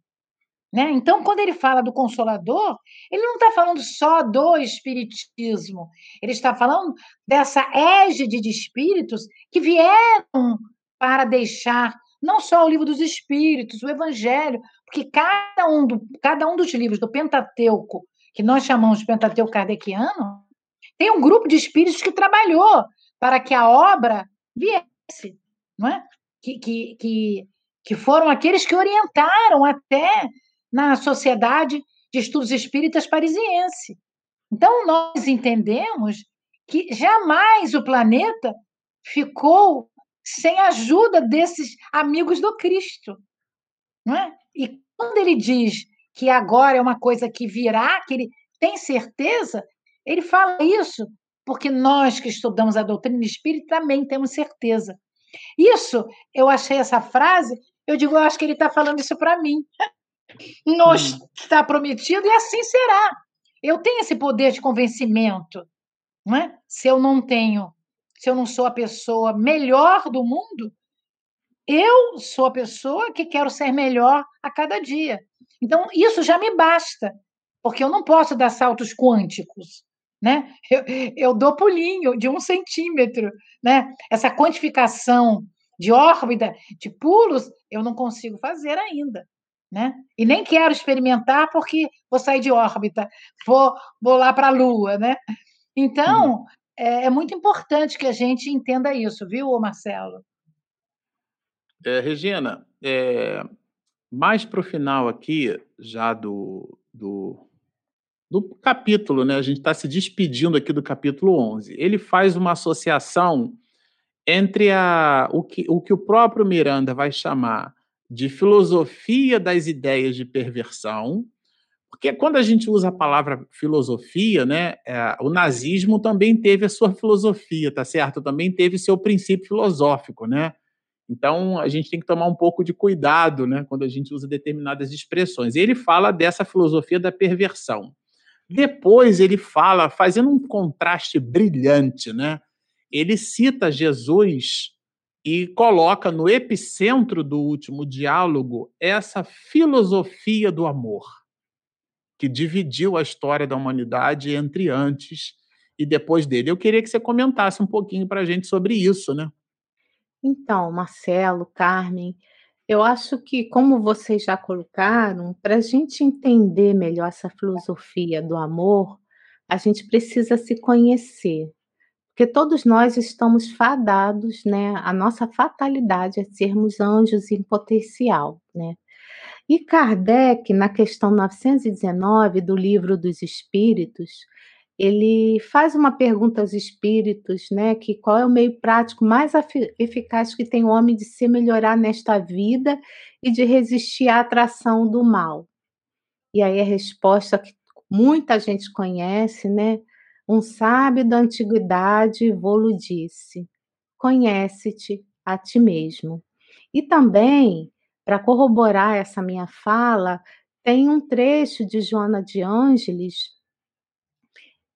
Speaker 3: Né? Então, quando ele fala do Consolador, ele não está falando só do Espiritismo, ele está falando dessa égide de espíritos que vieram para deixar não só o livro dos Espíritos, o Evangelho, porque cada um, do, cada um dos livros do Pentateuco, que nós chamamos de Pentateuco Kardeciano, tem um grupo de espíritos que trabalhou para que a obra viesse, não é? que, que, que, que foram aqueles que orientaram até na Sociedade de Estudos Espíritas Parisiense. Então, nós entendemos que jamais o planeta ficou sem a ajuda desses amigos do Cristo. Não é? E quando ele diz que agora é uma coisa que virá, que ele tem certeza, ele fala isso porque nós que estudamos a doutrina espírita também temos certeza. Isso, eu achei essa frase, eu digo, eu acho que ele está falando isso para mim. Nos hum. está prometido e assim será. Eu tenho esse poder de convencimento, não é? Se eu não tenho, se eu não sou a pessoa melhor do mundo, eu sou a pessoa que quero ser melhor a cada dia. Então, isso já me basta, porque eu não posso dar saltos quânticos. Né? Eu, eu dou pulinho de um centímetro. Né? Essa quantificação de órbita, de pulos, eu não consigo fazer ainda. Né? E nem quero experimentar porque vou sair de órbita, vou, vou lá para a Lua. Né? Então, uhum. É, é, muito importante que a gente entenda isso, viu, Marcelo?
Speaker 2: É, Regina, é, mais para o final aqui, já do, do, do capítulo, né? A gente está se despedindo aqui do capítulo 11. Ele faz uma associação entre a, o, que, o que o próprio Miranda vai chamar de filosofia das ideias de perversão, porque quando a gente usa a palavra filosofia, né, é, o nazismo também teve a sua filosofia, tá certo? Também teve seu princípio filosófico, né? Então a gente tem que tomar um pouco de cuidado, né, quando a gente usa determinadas expressões. E ele fala dessa filosofia da perversão. Depois ele fala, fazendo um contraste brilhante, né? Ele cita Jesus e coloca no epicentro do último diálogo essa filosofia do amor, que dividiu a história da humanidade entre antes e depois dele. Eu queria que você comentasse um pouquinho para a gente sobre isso, né?
Speaker 4: Então, Marcelo, Carmen, eu acho que, como vocês já colocaram, para a gente entender melhor essa filosofia do amor, a gente precisa se conhecer. Porque todos nós estamos fadados, né? A nossa fatalidade é sermos anjos em potencial, né? E Kardec, na questão 919 do Livro dos Espíritos, ele faz uma pergunta aos espíritos, né, que qual é o meio prático mais eficaz que tem o homem de se melhorar nesta vida e de resistir à atração do mal. E aí a resposta que muita gente conhece, né? Um sábio da antiguidade vou disse: conhece-te a ti mesmo. E também, para corroborar essa minha fala, tem um trecho de Joana de Ângeles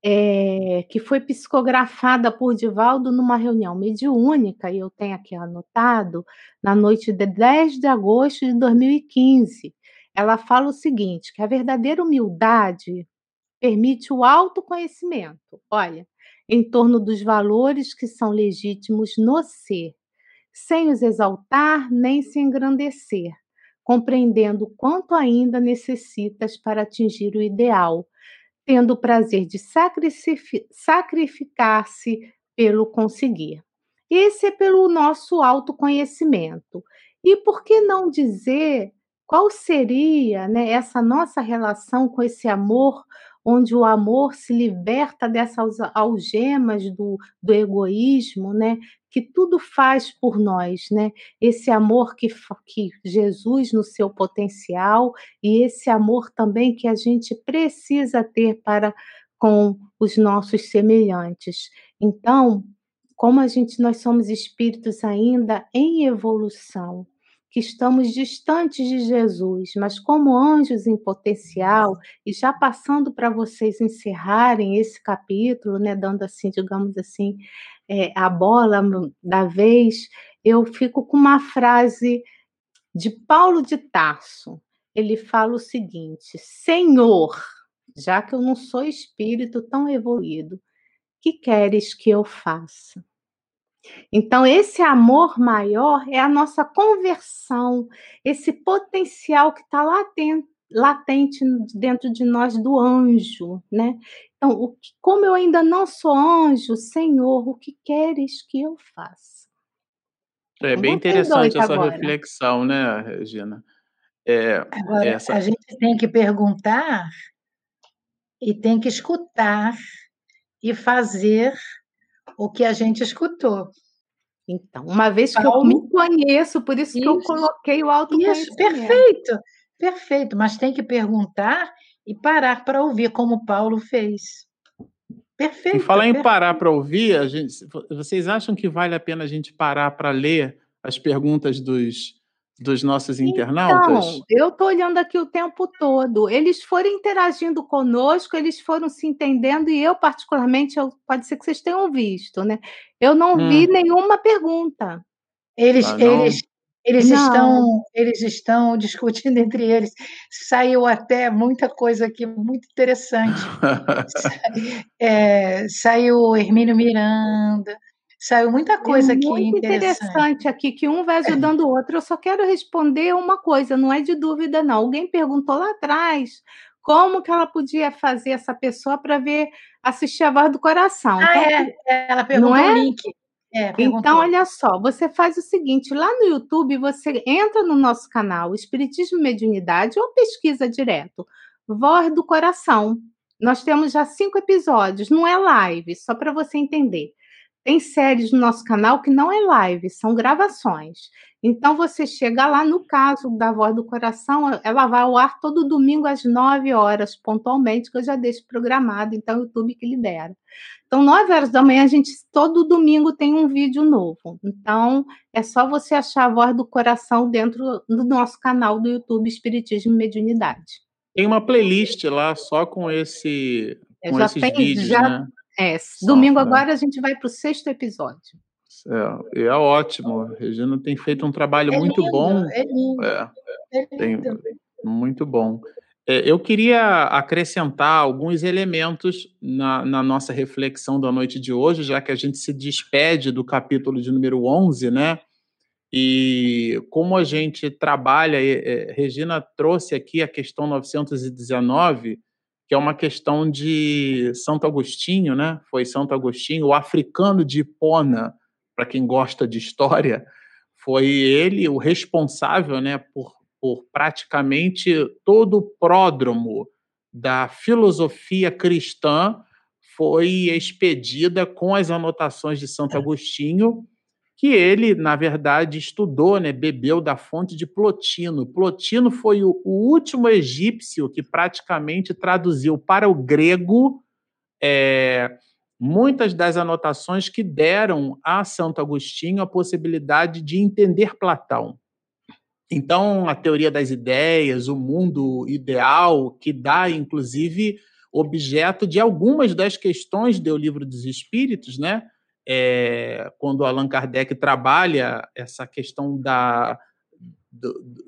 Speaker 4: é, que foi psicografada por Divaldo numa reunião mediúnica, e eu tenho aqui anotado, na noite de 10 de agosto de 2015. Ela fala o seguinte: que a verdadeira humildade permite o autoconhecimento, olha, em torno dos valores que são legítimos no ser, sem os exaltar nem se engrandecer, compreendendo quanto ainda necessitas para atingir o ideal tendo o prazer de sacrificar-se pelo conseguir. Esse é pelo nosso autoconhecimento. E por que não dizer qual seria né, essa nossa relação com esse amor onde o amor se liberta dessas algemas do, do egoísmo, né? Que tudo faz por nós, né? Esse amor que, que Jesus no seu potencial e esse amor também que a gente precisa ter para com os nossos semelhantes. Então, como a gente nós somos espíritos ainda em evolução, que estamos distantes de Jesus, mas como anjos em potencial, e já passando para vocês encerrarem esse capítulo, né, dando assim, digamos assim, é, a bola da vez, eu fico com uma frase de Paulo de Tarso. Ele fala o seguinte: Senhor, já que eu não sou espírito tão evoluído, que queres que eu faça? Então, esse amor maior é a nossa conversão, esse potencial que está latente, latente dentro de nós do anjo, né? Então, o que, como eu ainda não sou anjo, Senhor, o que queres que eu faça?
Speaker 2: É bem interessante essa agora. reflexão, né, Regina?
Speaker 3: É, agora, essa... a gente tem que perguntar e tem que escutar e fazer o que a gente escutou.
Speaker 4: Então, uma vez que Paulo, eu me conheço, por isso, isso, que eu coloquei o autoconhecimento. Isso,
Speaker 3: perfeito, perfeito, mas tem que perguntar e parar para ouvir, como Paulo fez. Perfeito. E
Speaker 2: falar
Speaker 3: perfeito.
Speaker 2: em parar para ouvir, gente, vocês acham que vale a pena a gente parar para ler as perguntas dos, dos nossos internautas?
Speaker 4: Então, eu estou olhando aqui o tempo todo. Eles foram interagindo conosco, eles foram se entendendo, e eu, particularmente, eu, pode ser que vocês tenham visto, né? Eu não hum. vi nenhuma pergunta.
Speaker 3: Eles, ah, eles, eles estão, eles estão discutindo entre eles. Saiu até muita coisa aqui muito interessante. é, saiu Hermínio Miranda, Saiu muita coisa é aqui muito interessante.
Speaker 4: interessante aqui, que um vai ajudando o outro. Eu só quero responder uma coisa, não é de dúvida, não. Alguém perguntou lá atrás como que ela podia fazer essa pessoa para ver, assistir a voz do coração.
Speaker 3: Ah, então, é, ela perguntou não é? o link.
Speaker 4: É, então, olha só, você faz o seguinte: lá no YouTube, você entra no nosso canal Espiritismo e Mediunidade ou pesquisa direto, Voz do Coração. Nós temos já cinco episódios, não é live, só para você entender. Tem séries no nosso canal que não é live, são gravações. Então você chega lá, no caso da Voz do Coração, ela vai ao ar todo domingo às 9 horas, pontualmente, que eu já deixo programado, então o YouTube que libera. Então, 9 horas da manhã, a gente todo domingo tem um vídeo novo. Então, é só você achar a Voz do Coração dentro do nosso canal do YouTube Espiritismo e Mediunidade.
Speaker 2: Tem uma playlist lá só com esse com já esses tem, vídeos, já, né?
Speaker 4: É, domingo né? agora a gente vai para o sexto episódio.
Speaker 2: É, é ótimo. A Regina tem feito um trabalho é muito lindo, bom. É lindo. É, é lindo. Tem, muito bom. É, eu queria acrescentar alguns elementos na, na, nossa reflexão da noite de hoje, já que a gente se despede do capítulo de número 11, né? E como a gente trabalha, é, Regina trouxe aqui a questão 919, que é uma questão de Santo Agostinho, né? Foi Santo Agostinho, o africano de Hipona, para quem gosta de história, foi ele o responsável, né, por, por praticamente todo o pródromo da filosofia cristã foi expedida com as anotações de Santo Agostinho que ele, na verdade, estudou, né, bebeu da fonte de Plotino. Plotino foi o, o último egípcio que praticamente traduziu para o grego é, muitas das anotações que deram a Santo Agostinho a possibilidade de entender Platão. Então, a teoria das ideias, o mundo ideal, que dá, inclusive, objeto de algumas das questões do Livro dos Espíritos, né? É, quando Allan Kardec trabalha essa questão da,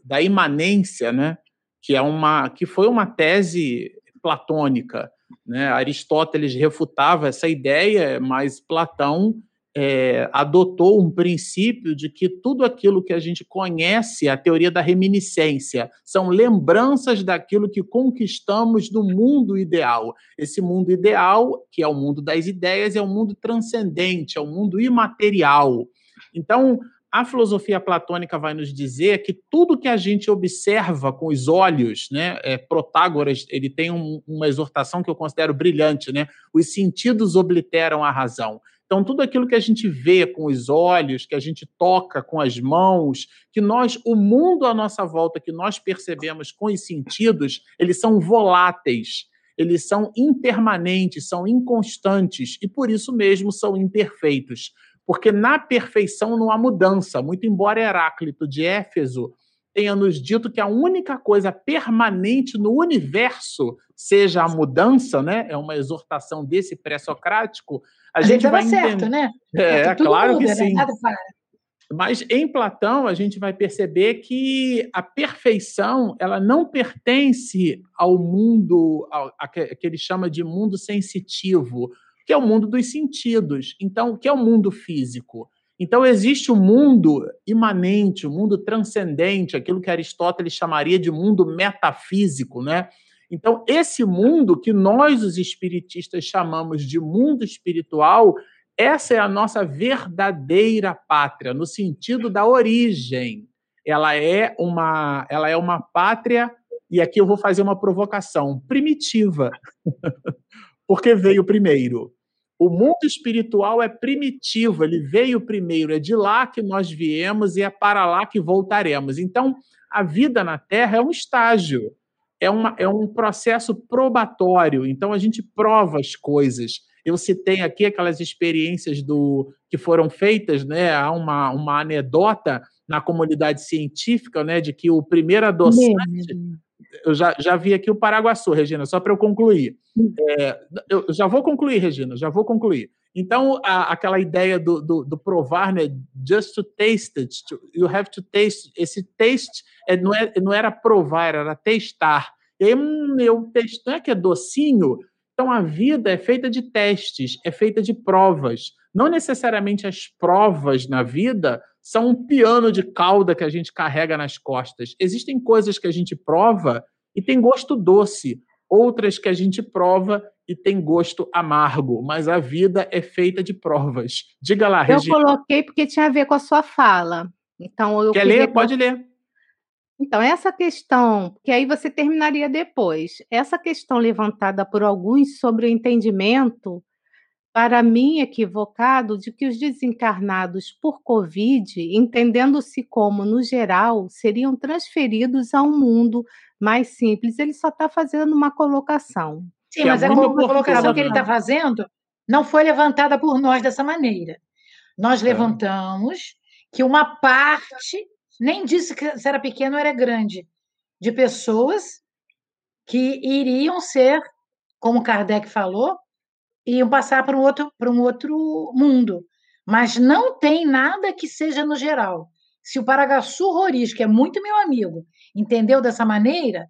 Speaker 2: da imanência, né? que, é uma, que foi uma tese platônica. Né? Aristóteles refutava essa ideia, mas Platão é, adotou um princípio de que tudo aquilo que a gente conhece, a teoria da reminiscência, são lembranças daquilo que conquistamos do mundo ideal. Esse mundo ideal, que é o mundo das ideias, é um mundo transcendente, é um mundo imaterial. Então, a filosofia platônica vai nos dizer que tudo que a gente observa com os olhos, né, é, Protágoras ele tem um, uma exortação que eu considero brilhante, né, os sentidos obliteram a razão. Então, tudo aquilo que a gente vê com os olhos, que a gente toca com as mãos, que nós, o mundo à nossa volta, que nós percebemos com os sentidos, eles são voláteis, eles são impermanentes, são inconstantes e por isso mesmo são imperfeitos. Porque na perfeição não há mudança, muito embora Heráclito de Éfeso tenha nos dito que a única coisa permanente no universo seja a mudança, né? É uma exortação desse pré-socrático.
Speaker 3: A, a gente, gente vai certo, né?
Speaker 2: É, claro muda, que né? sim. Né? Mas em Platão a gente vai perceber que a perfeição ela não pertence ao mundo ao, a, que ele chama de mundo sensitivo, que é o mundo dos sentidos. Então, que é o mundo físico. Então existe o um mundo imanente, o um mundo transcendente, aquilo que Aristóteles chamaria de mundo metafísico, né? Então esse mundo que nós os espiritistas chamamos de mundo espiritual essa é a nossa verdadeira pátria, no sentido da origem. Ela é uma, ela é uma pátria, e aqui eu vou fazer uma provocação, primitiva. Porque veio primeiro. O mundo espiritual é primitivo, ele veio primeiro, é de lá que nós viemos e é para lá que voltaremos. Então, a vida na Terra é um estágio, é, uma, é um processo probatório. Então, a gente prova as coisas. Eu citei aqui aquelas experiências do que foram feitas, né? Há uma, uma anedota na comunidade científica, né, de que o primeiro adoçante. Eu já, já vi aqui o Paraguaçu, Regina, só para eu concluir. Hum. É, eu já vou concluir, Regina, já vou concluir. Então, a, aquela ideia do, do, do, provar, né? Just to taste it, to, you have to taste. Esse taste é, não, é, não era provar, era testar. E aí, hum, eu testo, não é que é docinho? Então, a vida é feita de testes, é feita de provas. Não necessariamente as provas na vida são um piano de cauda que a gente carrega nas costas. Existem coisas que a gente prova e tem gosto doce, outras que a gente prova e tem gosto amargo, mas a vida é feita de provas. Diga lá,
Speaker 4: Regina. Eu coloquei porque tinha a ver com a sua fala. Então eu
Speaker 2: Quer ler? Pode ler.
Speaker 4: Então, essa questão, que aí você terminaria depois, essa questão levantada por alguns sobre o entendimento, para mim equivocado, de que os desencarnados por Covid, entendendo-se como, no geral, seriam transferidos a um mundo mais simples. Ele só está fazendo uma colocação.
Speaker 3: Sim, mas é a colocação que ele está fazendo não foi levantada por nós dessa maneira. Nós é. levantamos que uma parte nem disse que se era pequeno ou era grande, de pessoas que iriam ser, como Kardec falou, iam passar para um outro, para um outro mundo. Mas não tem nada que seja no geral. Se o Paragassu Roriz, que é muito meu amigo, entendeu dessa maneira,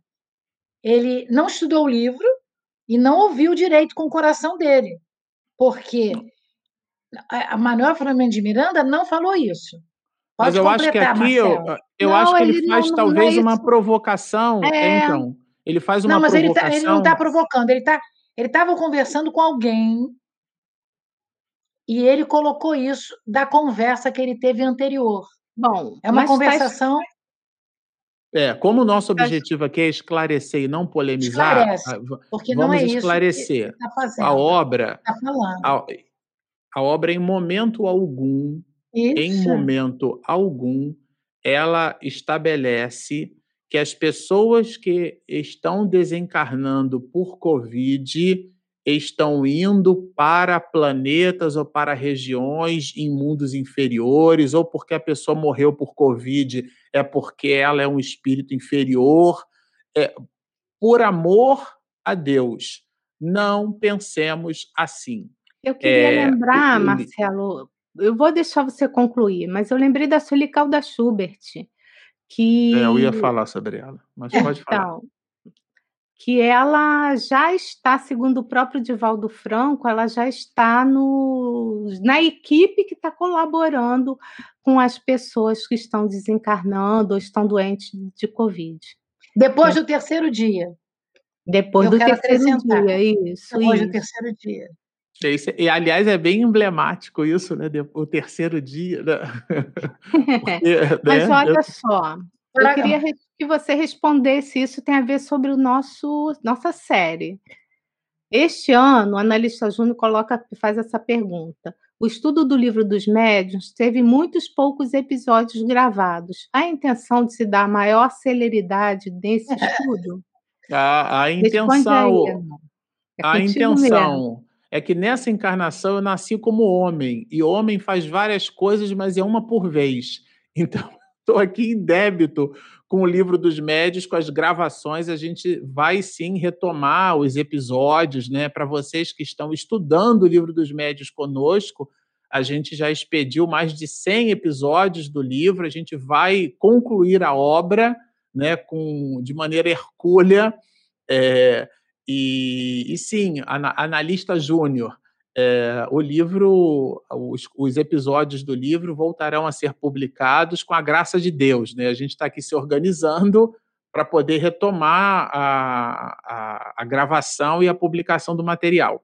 Speaker 3: ele não estudou o livro e não ouviu direito com o coração dele. Porque a Manuel Flamengo de Miranda não falou isso.
Speaker 2: Pode Mas eu acho que aqui eu, eu não, acho que ele, ele faz não, talvez não é uma provocação. É... Então, ele faz uma
Speaker 3: não, mas
Speaker 2: provocação.
Speaker 3: Ele, tá, ele não está provocando, ele tá, ele estava conversando com alguém e ele colocou isso da conversa que ele teve anterior. Bom, é uma tá conversação. Tá...
Speaker 2: É, como o nosso objetivo aqui é esclarecer e não polemizar, Esclarece, porque vamos não é esclarecer. Tá a obra, tá a, a obra em momento algum isso. em momento algum, ela estabelece que as pessoas que estão desencarnando por Covid estão indo para planetas ou para regiões em mundos inferiores, ou porque a pessoa morreu por Covid é porque ela é um espírito inferior. É, por amor a Deus, não pensemos assim.
Speaker 4: Eu queria é, lembrar, Marcelo, eu vou deixar você concluir, mas eu lembrei da Sulical da Schubert, que...
Speaker 2: É, eu ia falar sobre ela, mas pode então, falar.
Speaker 4: Que ela já está, segundo o próprio Divaldo Franco, ela já está no, na equipe que está colaborando com as pessoas que estão desencarnando ou estão doentes de Covid.
Speaker 3: Depois do terceiro dia.
Speaker 4: Depois eu do terceiro dia, isso.
Speaker 3: Depois
Speaker 4: isso.
Speaker 3: do terceiro dia.
Speaker 2: E, aliás, é bem emblemático isso, né? O terceiro dia. Né?
Speaker 4: Porque, Mas né? olha só, eu queria que você respondesse isso, tem a ver sobre o nosso nossa série. Este ano, o analista Júnior coloca, faz essa pergunta. O estudo do livro dos médiuns teve muitos poucos episódios gravados. Há intenção de se dar maior celeridade nesse estudo?
Speaker 2: A, a intenção, aí, é a intenção mesmo é que nessa encarnação eu nasci como homem, e homem faz várias coisas, mas é uma por vez. Então, estou aqui em débito com o livro dos médios, com as gravações. A gente vai sim retomar os episódios, né? Para vocês que estão estudando o livro dos médios conosco, a gente já expediu mais de 100 episódios do livro. A gente vai concluir a obra, né? Com de maneira hercúlea. É, e, e sim, analista júnior é, o livro, os, os, episódios do livro voltarão a ser publicados com a graça de Deus. Né? A gente está aqui se organizando para poder retomar a, a, a, gravação e a publicação do material.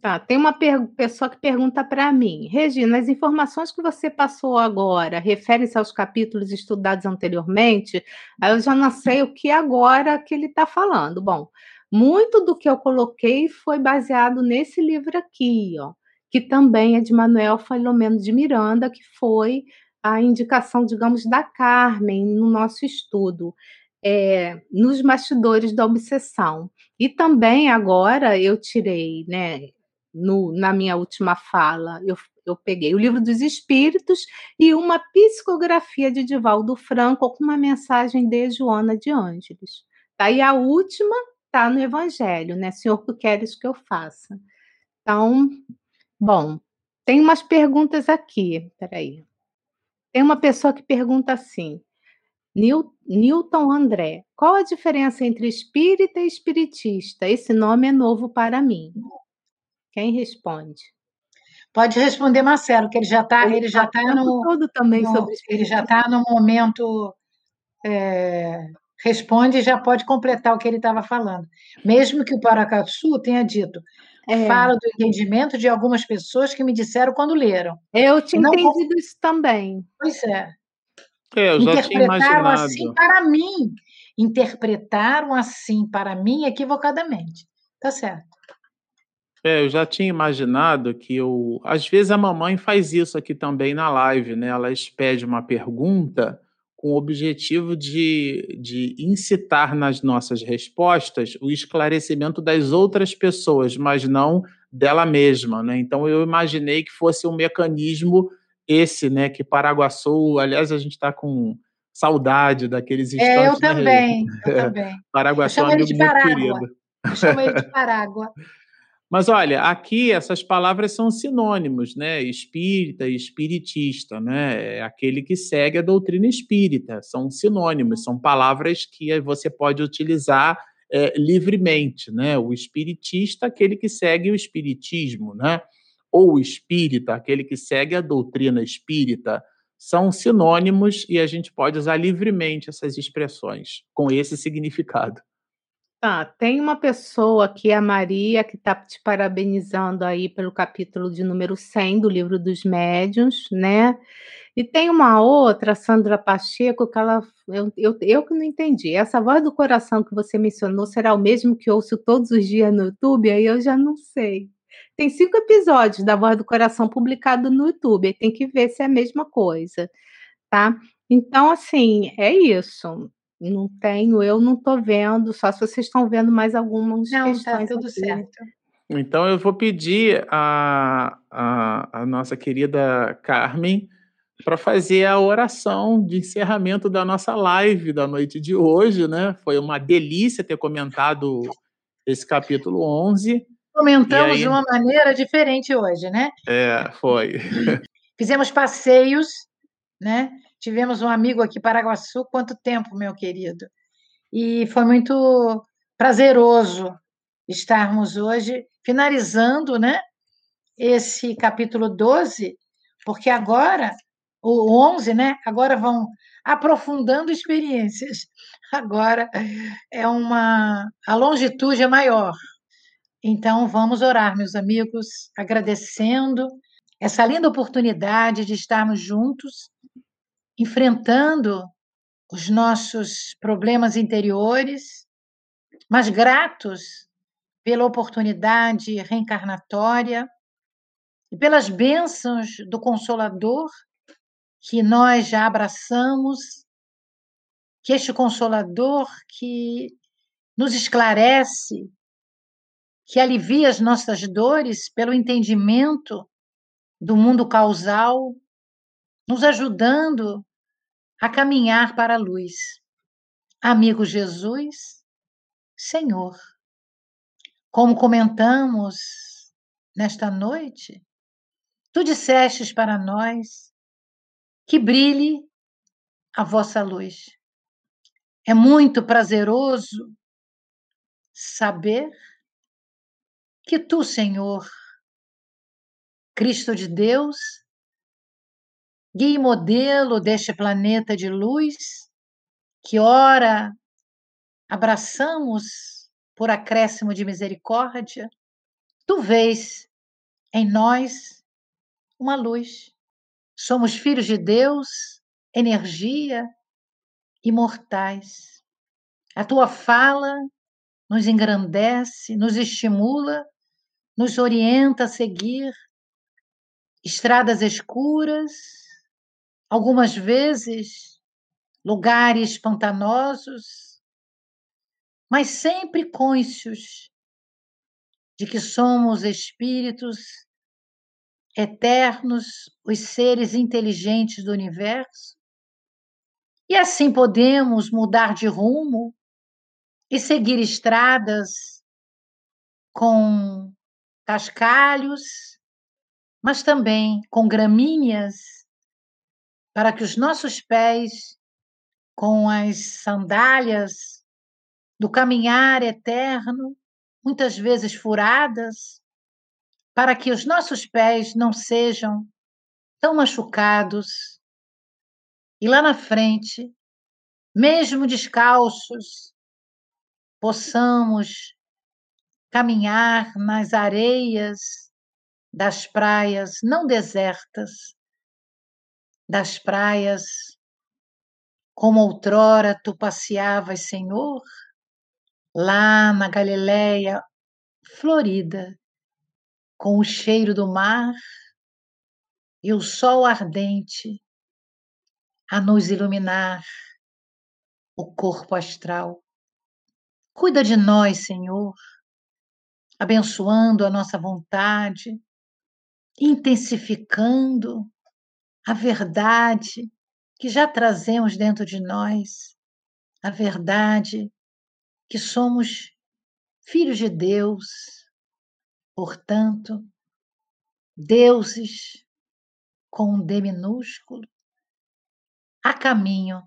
Speaker 4: Tá, tem uma pessoa que pergunta para mim, Regina, as informações que você passou agora referem-se aos capítulos estudados anteriormente? Eu já não sei o que agora que ele está falando. Bom, muito do que eu coloquei foi baseado nesse livro aqui, ó, que também é de Manuel Filomeno de Miranda, que foi a indicação, digamos, da Carmen no nosso estudo, é, nos bastidores da obsessão. E também agora eu tirei, né, no, na minha última fala, eu, eu peguei o livro dos Espíritos e uma psicografia de Divaldo Franco com uma mensagem de Joana de Ângeles. Tá? E a última está no Evangelho, né? Senhor, tu queres que eu faça. Então, bom, tem umas perguntas aqui, peraí. Tem uma pessoa que pergunta assim, Newton André, qual a diferença entre espírita e espiritista? Esse nome é novo para mim. Quem responde?
Speaker 3: Pode responder Marcelo, que ele já está, ele, ele já tá, tá no
Speaker 4: todo também
Speaker 3: no,
Speaker 4: sobre
Speaker 3: ele já está no momento é, responde e já pode completar o que ele estava falando. Mesmo que o Paracatu tenha dito, é. fala do entendimento de algumas pessoas que me disseram quando leram.
Speaker 4: Eu tinha não entendido isso também.
Speaker 3: Pois é.
Speaker 2: é eu já Interpretaram
Speaker 3: assim para mim. Interpretaram assim para mim equivocadamente. Tá certo.
Speaker 2: É, eu já tinha imaginado que eu. Às vezes a mamãe faz isso aqui também na live, né? Ela expede uma pergunta com o objetivo de, de incitar nas nossas respostas o esclarecimento das outras pessoas, mas não dela mesma. Né? Então, eu imaginei que fosse um mecanismo esse, né, que Paraguaçu, aliás, a gente está com saudade daqueles instantes.
Speaker 3: É, eu né, também, eu também.
Speaker 2: Paraguaçu é um amigo muito querido.
Speaker 3: Eu chamo ele de Parágua.
Speaker 2: Mas olha, aqui essas palavras são sinônimos, né? Espírita e espiritista, né? É aquele que segue a doutrina espírita, são sinônimos, são palavras que você pode utilizar é, livremente, né? O espiritista, aquele que segue o espiritismo, né? Ou o espírita, aquele que segue a doutrina espírita, são sinônimos e a gente pode usar livremente essas expressões com esse significado.
Speaker 4: Tá, tem uma pessoa aqui, a Maria, que está te parabenizando aí pelo capítulo de número 100 do livro dos médiuns, né? E tem uma outra, Sandra Pacheco, que ela. Eu, eu, eu que não entendi. Essa voz do coração que você mencionou será o mesmo que ouço todos os dias no YouTube? Aí eu já não sei. Tem cinco episódios da Voz do Coração publicado no YouTube, tem que ver se é a mesma coisa, tá? Então, assim, é isso. Não tenho, eu não estou vendo, só se vocês estão vendo mais algumas não, tá questões.
Speaker 3: Tá tudo aqui. certo.
Speaker 2: Então eu vou pedir a, a, a nossa querida Carmen para fazer a oração de encerramento da nossa live da noite de hoje, né? Foi uma delícia ter comentado esse capítulo 11.
Speaker 3: Comentamos aí... de uma maneira diferente hoje, né?
Speaker 2: É, foi.
Speaker 3: Fizemos passeios, né? Tivemos um amigo aqui, Paraguaçu, quanto tempo, meu querido? E foi muito prazeroso estarmos hoje finalizando, né? Esse capítulo 12, porque agora, o 11, né? Agora vão aprofundando experiências. Agora é uma. A longitude é maior. Então, vamos orar, meus amigos, agradecendo essa linda oportunidade de estarmos juntos enfrentando os nossos problemas interiores, mas gratos pela oportunidade reencarnatória e pelas bênçãos do Consolador que nós já abraçamos, que este Consolador que nos esclarece, que alivia as nossas dores pelo entendimento do mundo causal nos ajudando a caminhar para a luz. Amigo Jesus, Senhor, como comentamos nesta noite, tu dissestes para nós que brilhe a vossa luz. É muito prazeroso saber que tu, Senhor, Cristo de Deus, guia e modelo deste planeta de luz, que ora abraçamos por acréscimo de misericórdia, tu vês em nós uma luz. Somos filhos de Deus, energia, imortais. A tua fala nos engrandece, nos estimula, nos orienta a seguir estradas escuras, algumas vezes lugares pantanosos, mas sempre cônscios de que somos espíritos eternos, os seres inteligentes do universo, e assim podemos mudar de rumo e seguir estradas com cascalhos, mas também com gramíneas, para que os nossos pés, com as sandálias do caminhar eterno, muitas vezes furadas, para que os nossos pés não sejam tão machucados e lá na frente, mesmo descalços, possamos caminhar nas areias das praias não desertas, das praias como outrora tu passeavas, Senhor, lá na Galileia florida, com o cheiro do mar e o sol ardente a nos iluminar o corpo astral. Cuida de nós, Senhor, abençoando a nossa vontade, intensificando a verdade que já trazemos dentro de nós, a verdade que somos filhos de Deus, portanto, deuses com um D minúsculo, a caminho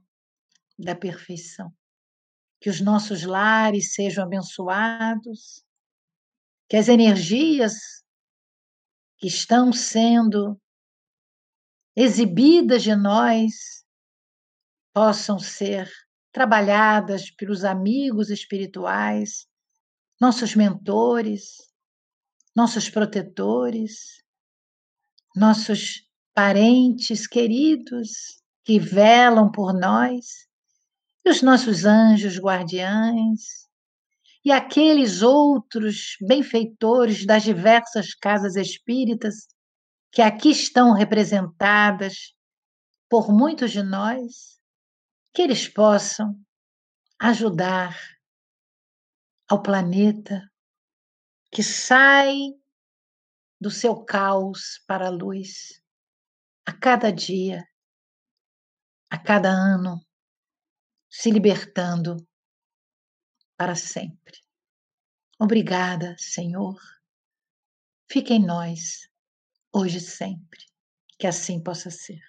Speaker 3: da perfeição. Que os nossos lares sejam abençoados, que as energias que estão sendo exibidas de nós possam ser trabalhadas pelos amigos espirituais, nossos mentores, nossos protetores, nossos parentes queridos que velam por nós, e os nossos anjos guardiães, e aqueles outros benfeitores das diversas casas espíritas que aqui estão representadas por muitos de nós, que eles possam ajudar ao planeta que sai do seu caos para a luz a cada dia a cada ano, se libertando para sempre. Obrigada, Senhor. Fique em nós, hoje e sempre. Que assim possa ser.